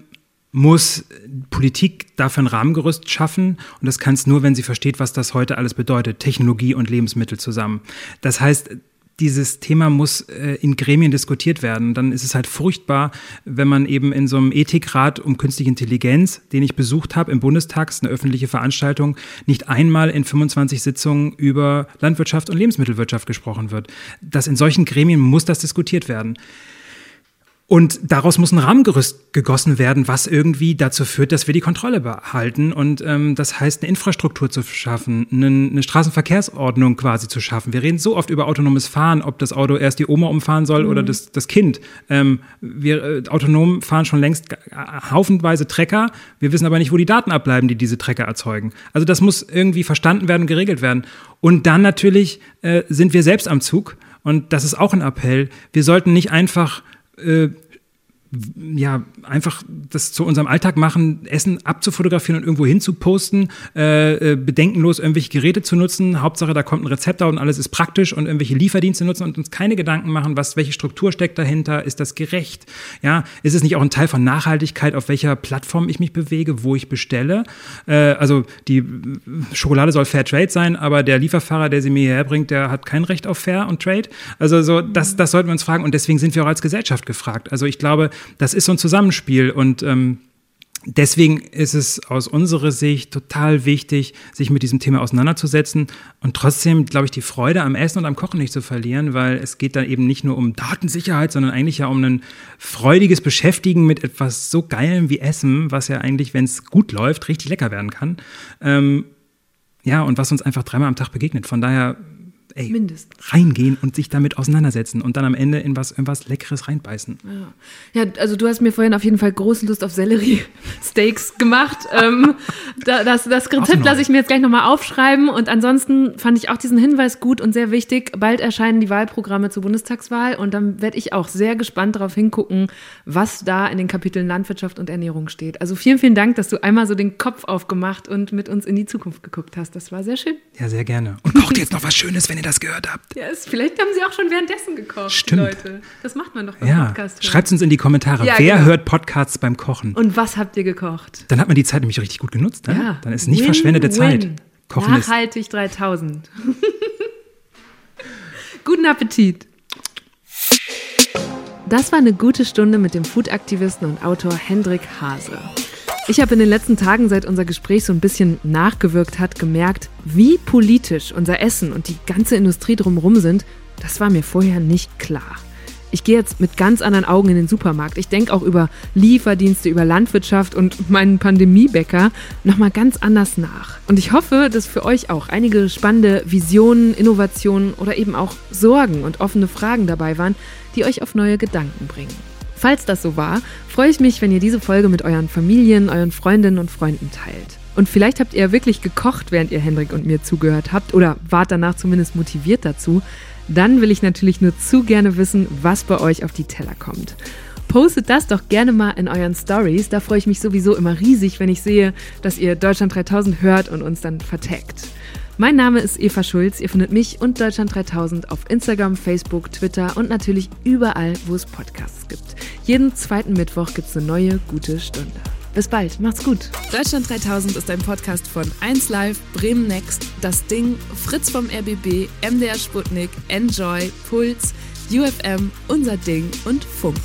muss Politik dafür ein Rahmengerüst schaffen und das kann es nur, wenn sie versteht, was das heute alles bedeutet, Technologie und Lebensmittel zusammen. Das heißt, dieses Thema muss äh, in Gremien diskutiert werden. Dann ist es halt furchtbar, wenn man eben in so einem Ethikrat um künstliche Intelligenz, den ich besucht habe im Bundestag, ist eine öffentliche Veranstaltung, nicht einmal in 25 Sitzungen über Landwirtschaft und Lebensmittelwirtschaft gesprochen wird. Das in solchen Gremien muss das diskutiert werden. Und daraus muss ein Rahmengerüst gegossen werden, was irgendwie dazu führt, dass wir die Kontrolle behalten. Und ähm, das heißt, eine Infrastruktur zu schaffen, eine, eine Straßenverkehrsordnung quasi zu schaffen. Wir reden so oft über autonomes Fahren, ob das Auto erst die Oma umfahren soll oder das, das Kind. Ähm, wir äh, autonom fahren schon längst äh, haufenweise Trecker. Wir wissen aber nicht, wo die Daten abbleiben, die diese Trecker erzeugen. Also das muss irgendwie verstanden werden und geregelt werden. Und dann natürlich äh, sind wir selbst am Zug. Und das ist auch ein Appell. Wir sollten nicht einfach äh, ja, einfach das zu unserem Alltag machen, Essen abzufotografieren und irgendwo hinzuposten, äh, äh, bedenkenlos irgendwelche Geräte zu nutzen. Hauptsache, da kommt ein Rezept da und alles ist praktisch und irgendwelche Lieferdienste nutzen und uns keine Gedanken machen, was, welche Struktur steckt dahinter, ist das gerecht? Ja, ist es nicht auch ein Teil von Nachhaltigkeit, auf welcher Plattform ich mich bewege, wo ich bestelle? Äh, also die Schokolade soll Fair Trade sein, aber der Lieferfahrer, der sie mir hierher bringt, der hat kein Recht auf Fair und Trade. Also so, das, das sollten wir uns fragen und deswegen sind wir auch als Gesellschaft gefragt. Also ich glaube, das ist so ein Zusammenspiel und ähm, deswegen ist es aus unserer Sicht total wichtig, sich mit diesem Thema auseinanderzusetzen und trotzdem, glaube ich, die Freude am Essen und am Kochen nicht zu verlieren, weil es geht dann eben nicht nur um Datensicherheit, sondern eigentlich ja um ein freudiges Beschäftigen mit etwas so Geilem wie Essen, was ja eigentlich, wenn es gut läuft, richtig lecker werden kann. Ähm, ja, und was uns einfach dreimal am Tag begegnet. Von daher, ey, Mindestens. reingehen und sich damit auseinandersetzen und dann am Ende in was, in was Leckeres reinbeißen. Ja, also du hast mir vorhin auf jeden Fall große Lust auf Sellerie-Steaks gemacht. ähm, da, das, das Rezept lasse ich mir jetzt gleich nochmal aufschreiben. Und ansonsten fand ich auch diesen Hinweis gut und sehr wichtig. Bald erscheinen die Wahlprogramme zur Bundestagswahl und dann werde ich auch sehr gespannt darauf hingucken, was da in den Kapiteln Landwirtschaft und Ernährung steht. Also vielen, vielen Dank, dass du einmal so den Kopf aufgemacht und mit uns in die Zukunft geguckt hast. Das war sehr schön. Ja, sehr gerne. Und kocht jetzt noch was Schönes, wenn ihr das gehört habt. Ja, es, vielleicht haben sie auch schon währenddessen gekocht, Stimmt. Leute. Das macht man doch beim Ja, Podcast. schreibt uns in die Kommentare, Ja, wer genau. hört Podcasts beim Kochen? Und was habt ihr gekocht? Dann hat man die Zeit nämlich richtig gut genutzt. Ne? Ja. Dann ist nicht Win, verschwendete win. Zeit. Kochen ist. Nachhaltig 3000. Guten Appetit. Das war eine gute Stunde mit dem Food-Aktivisten und Autor Hendrik Hase. Ich habe in den letzten Tagen, seit unser Gespräch so ein bisschen nachgewirkt hat, gemerkt, wie politisch unser Essen und die ganze Industrie drumherum sind. Das war mir vorher nicht klar. Ich gehe jetzt mit ganz anderen Augen in den Supermarkt. Ich denke auch über Lieferdienste, über Landwirtschaft und meinen Pandemiebäcker nochmal ganz anders nach. Und ich hoffe, dass für euch auch einige spannende Visionen, Innovationen oder eben auch Sorgen und offene Fragen dabei waren, die euch auf neue Gedanken bringen. Falls das so war, freue ich mich, wenn ihr diese Folge mit euren Familien, euren Freundinnen und Freunden teilt. Und vielleicht habt ihr wirklich gekocht, während ihr Hendrik und mir zugehört habt oder wart danach zumindest motiviert dazu. Dann will ich natürlich nur zu gerne wissen, was bei euch auf die Teller kommt. Postet das doch gerne mal in euren Stories. Da freue ich mich sowieso immer riesig, wenn ich sehe, dass ihr Deutschland 3000 hört und uns dann vertagt. Mein Name ist Eva Schulz. Ihr findet mich und Deutschland 3000 auf Instagram, Facebook, Twitter und natürlich überall, wo es Podcasts gibt. Jeden zweiten Mittwoch gibt es eine neue gute Stunde. Bis bald, macht's gut. Deutschland 3000 ist ein Podcast von 1Live, Bremen Next, Das Ding, Fritz vom RBB, MDR Sputnik, Enjoy, Puls, UFM, Unser Ding und Funk.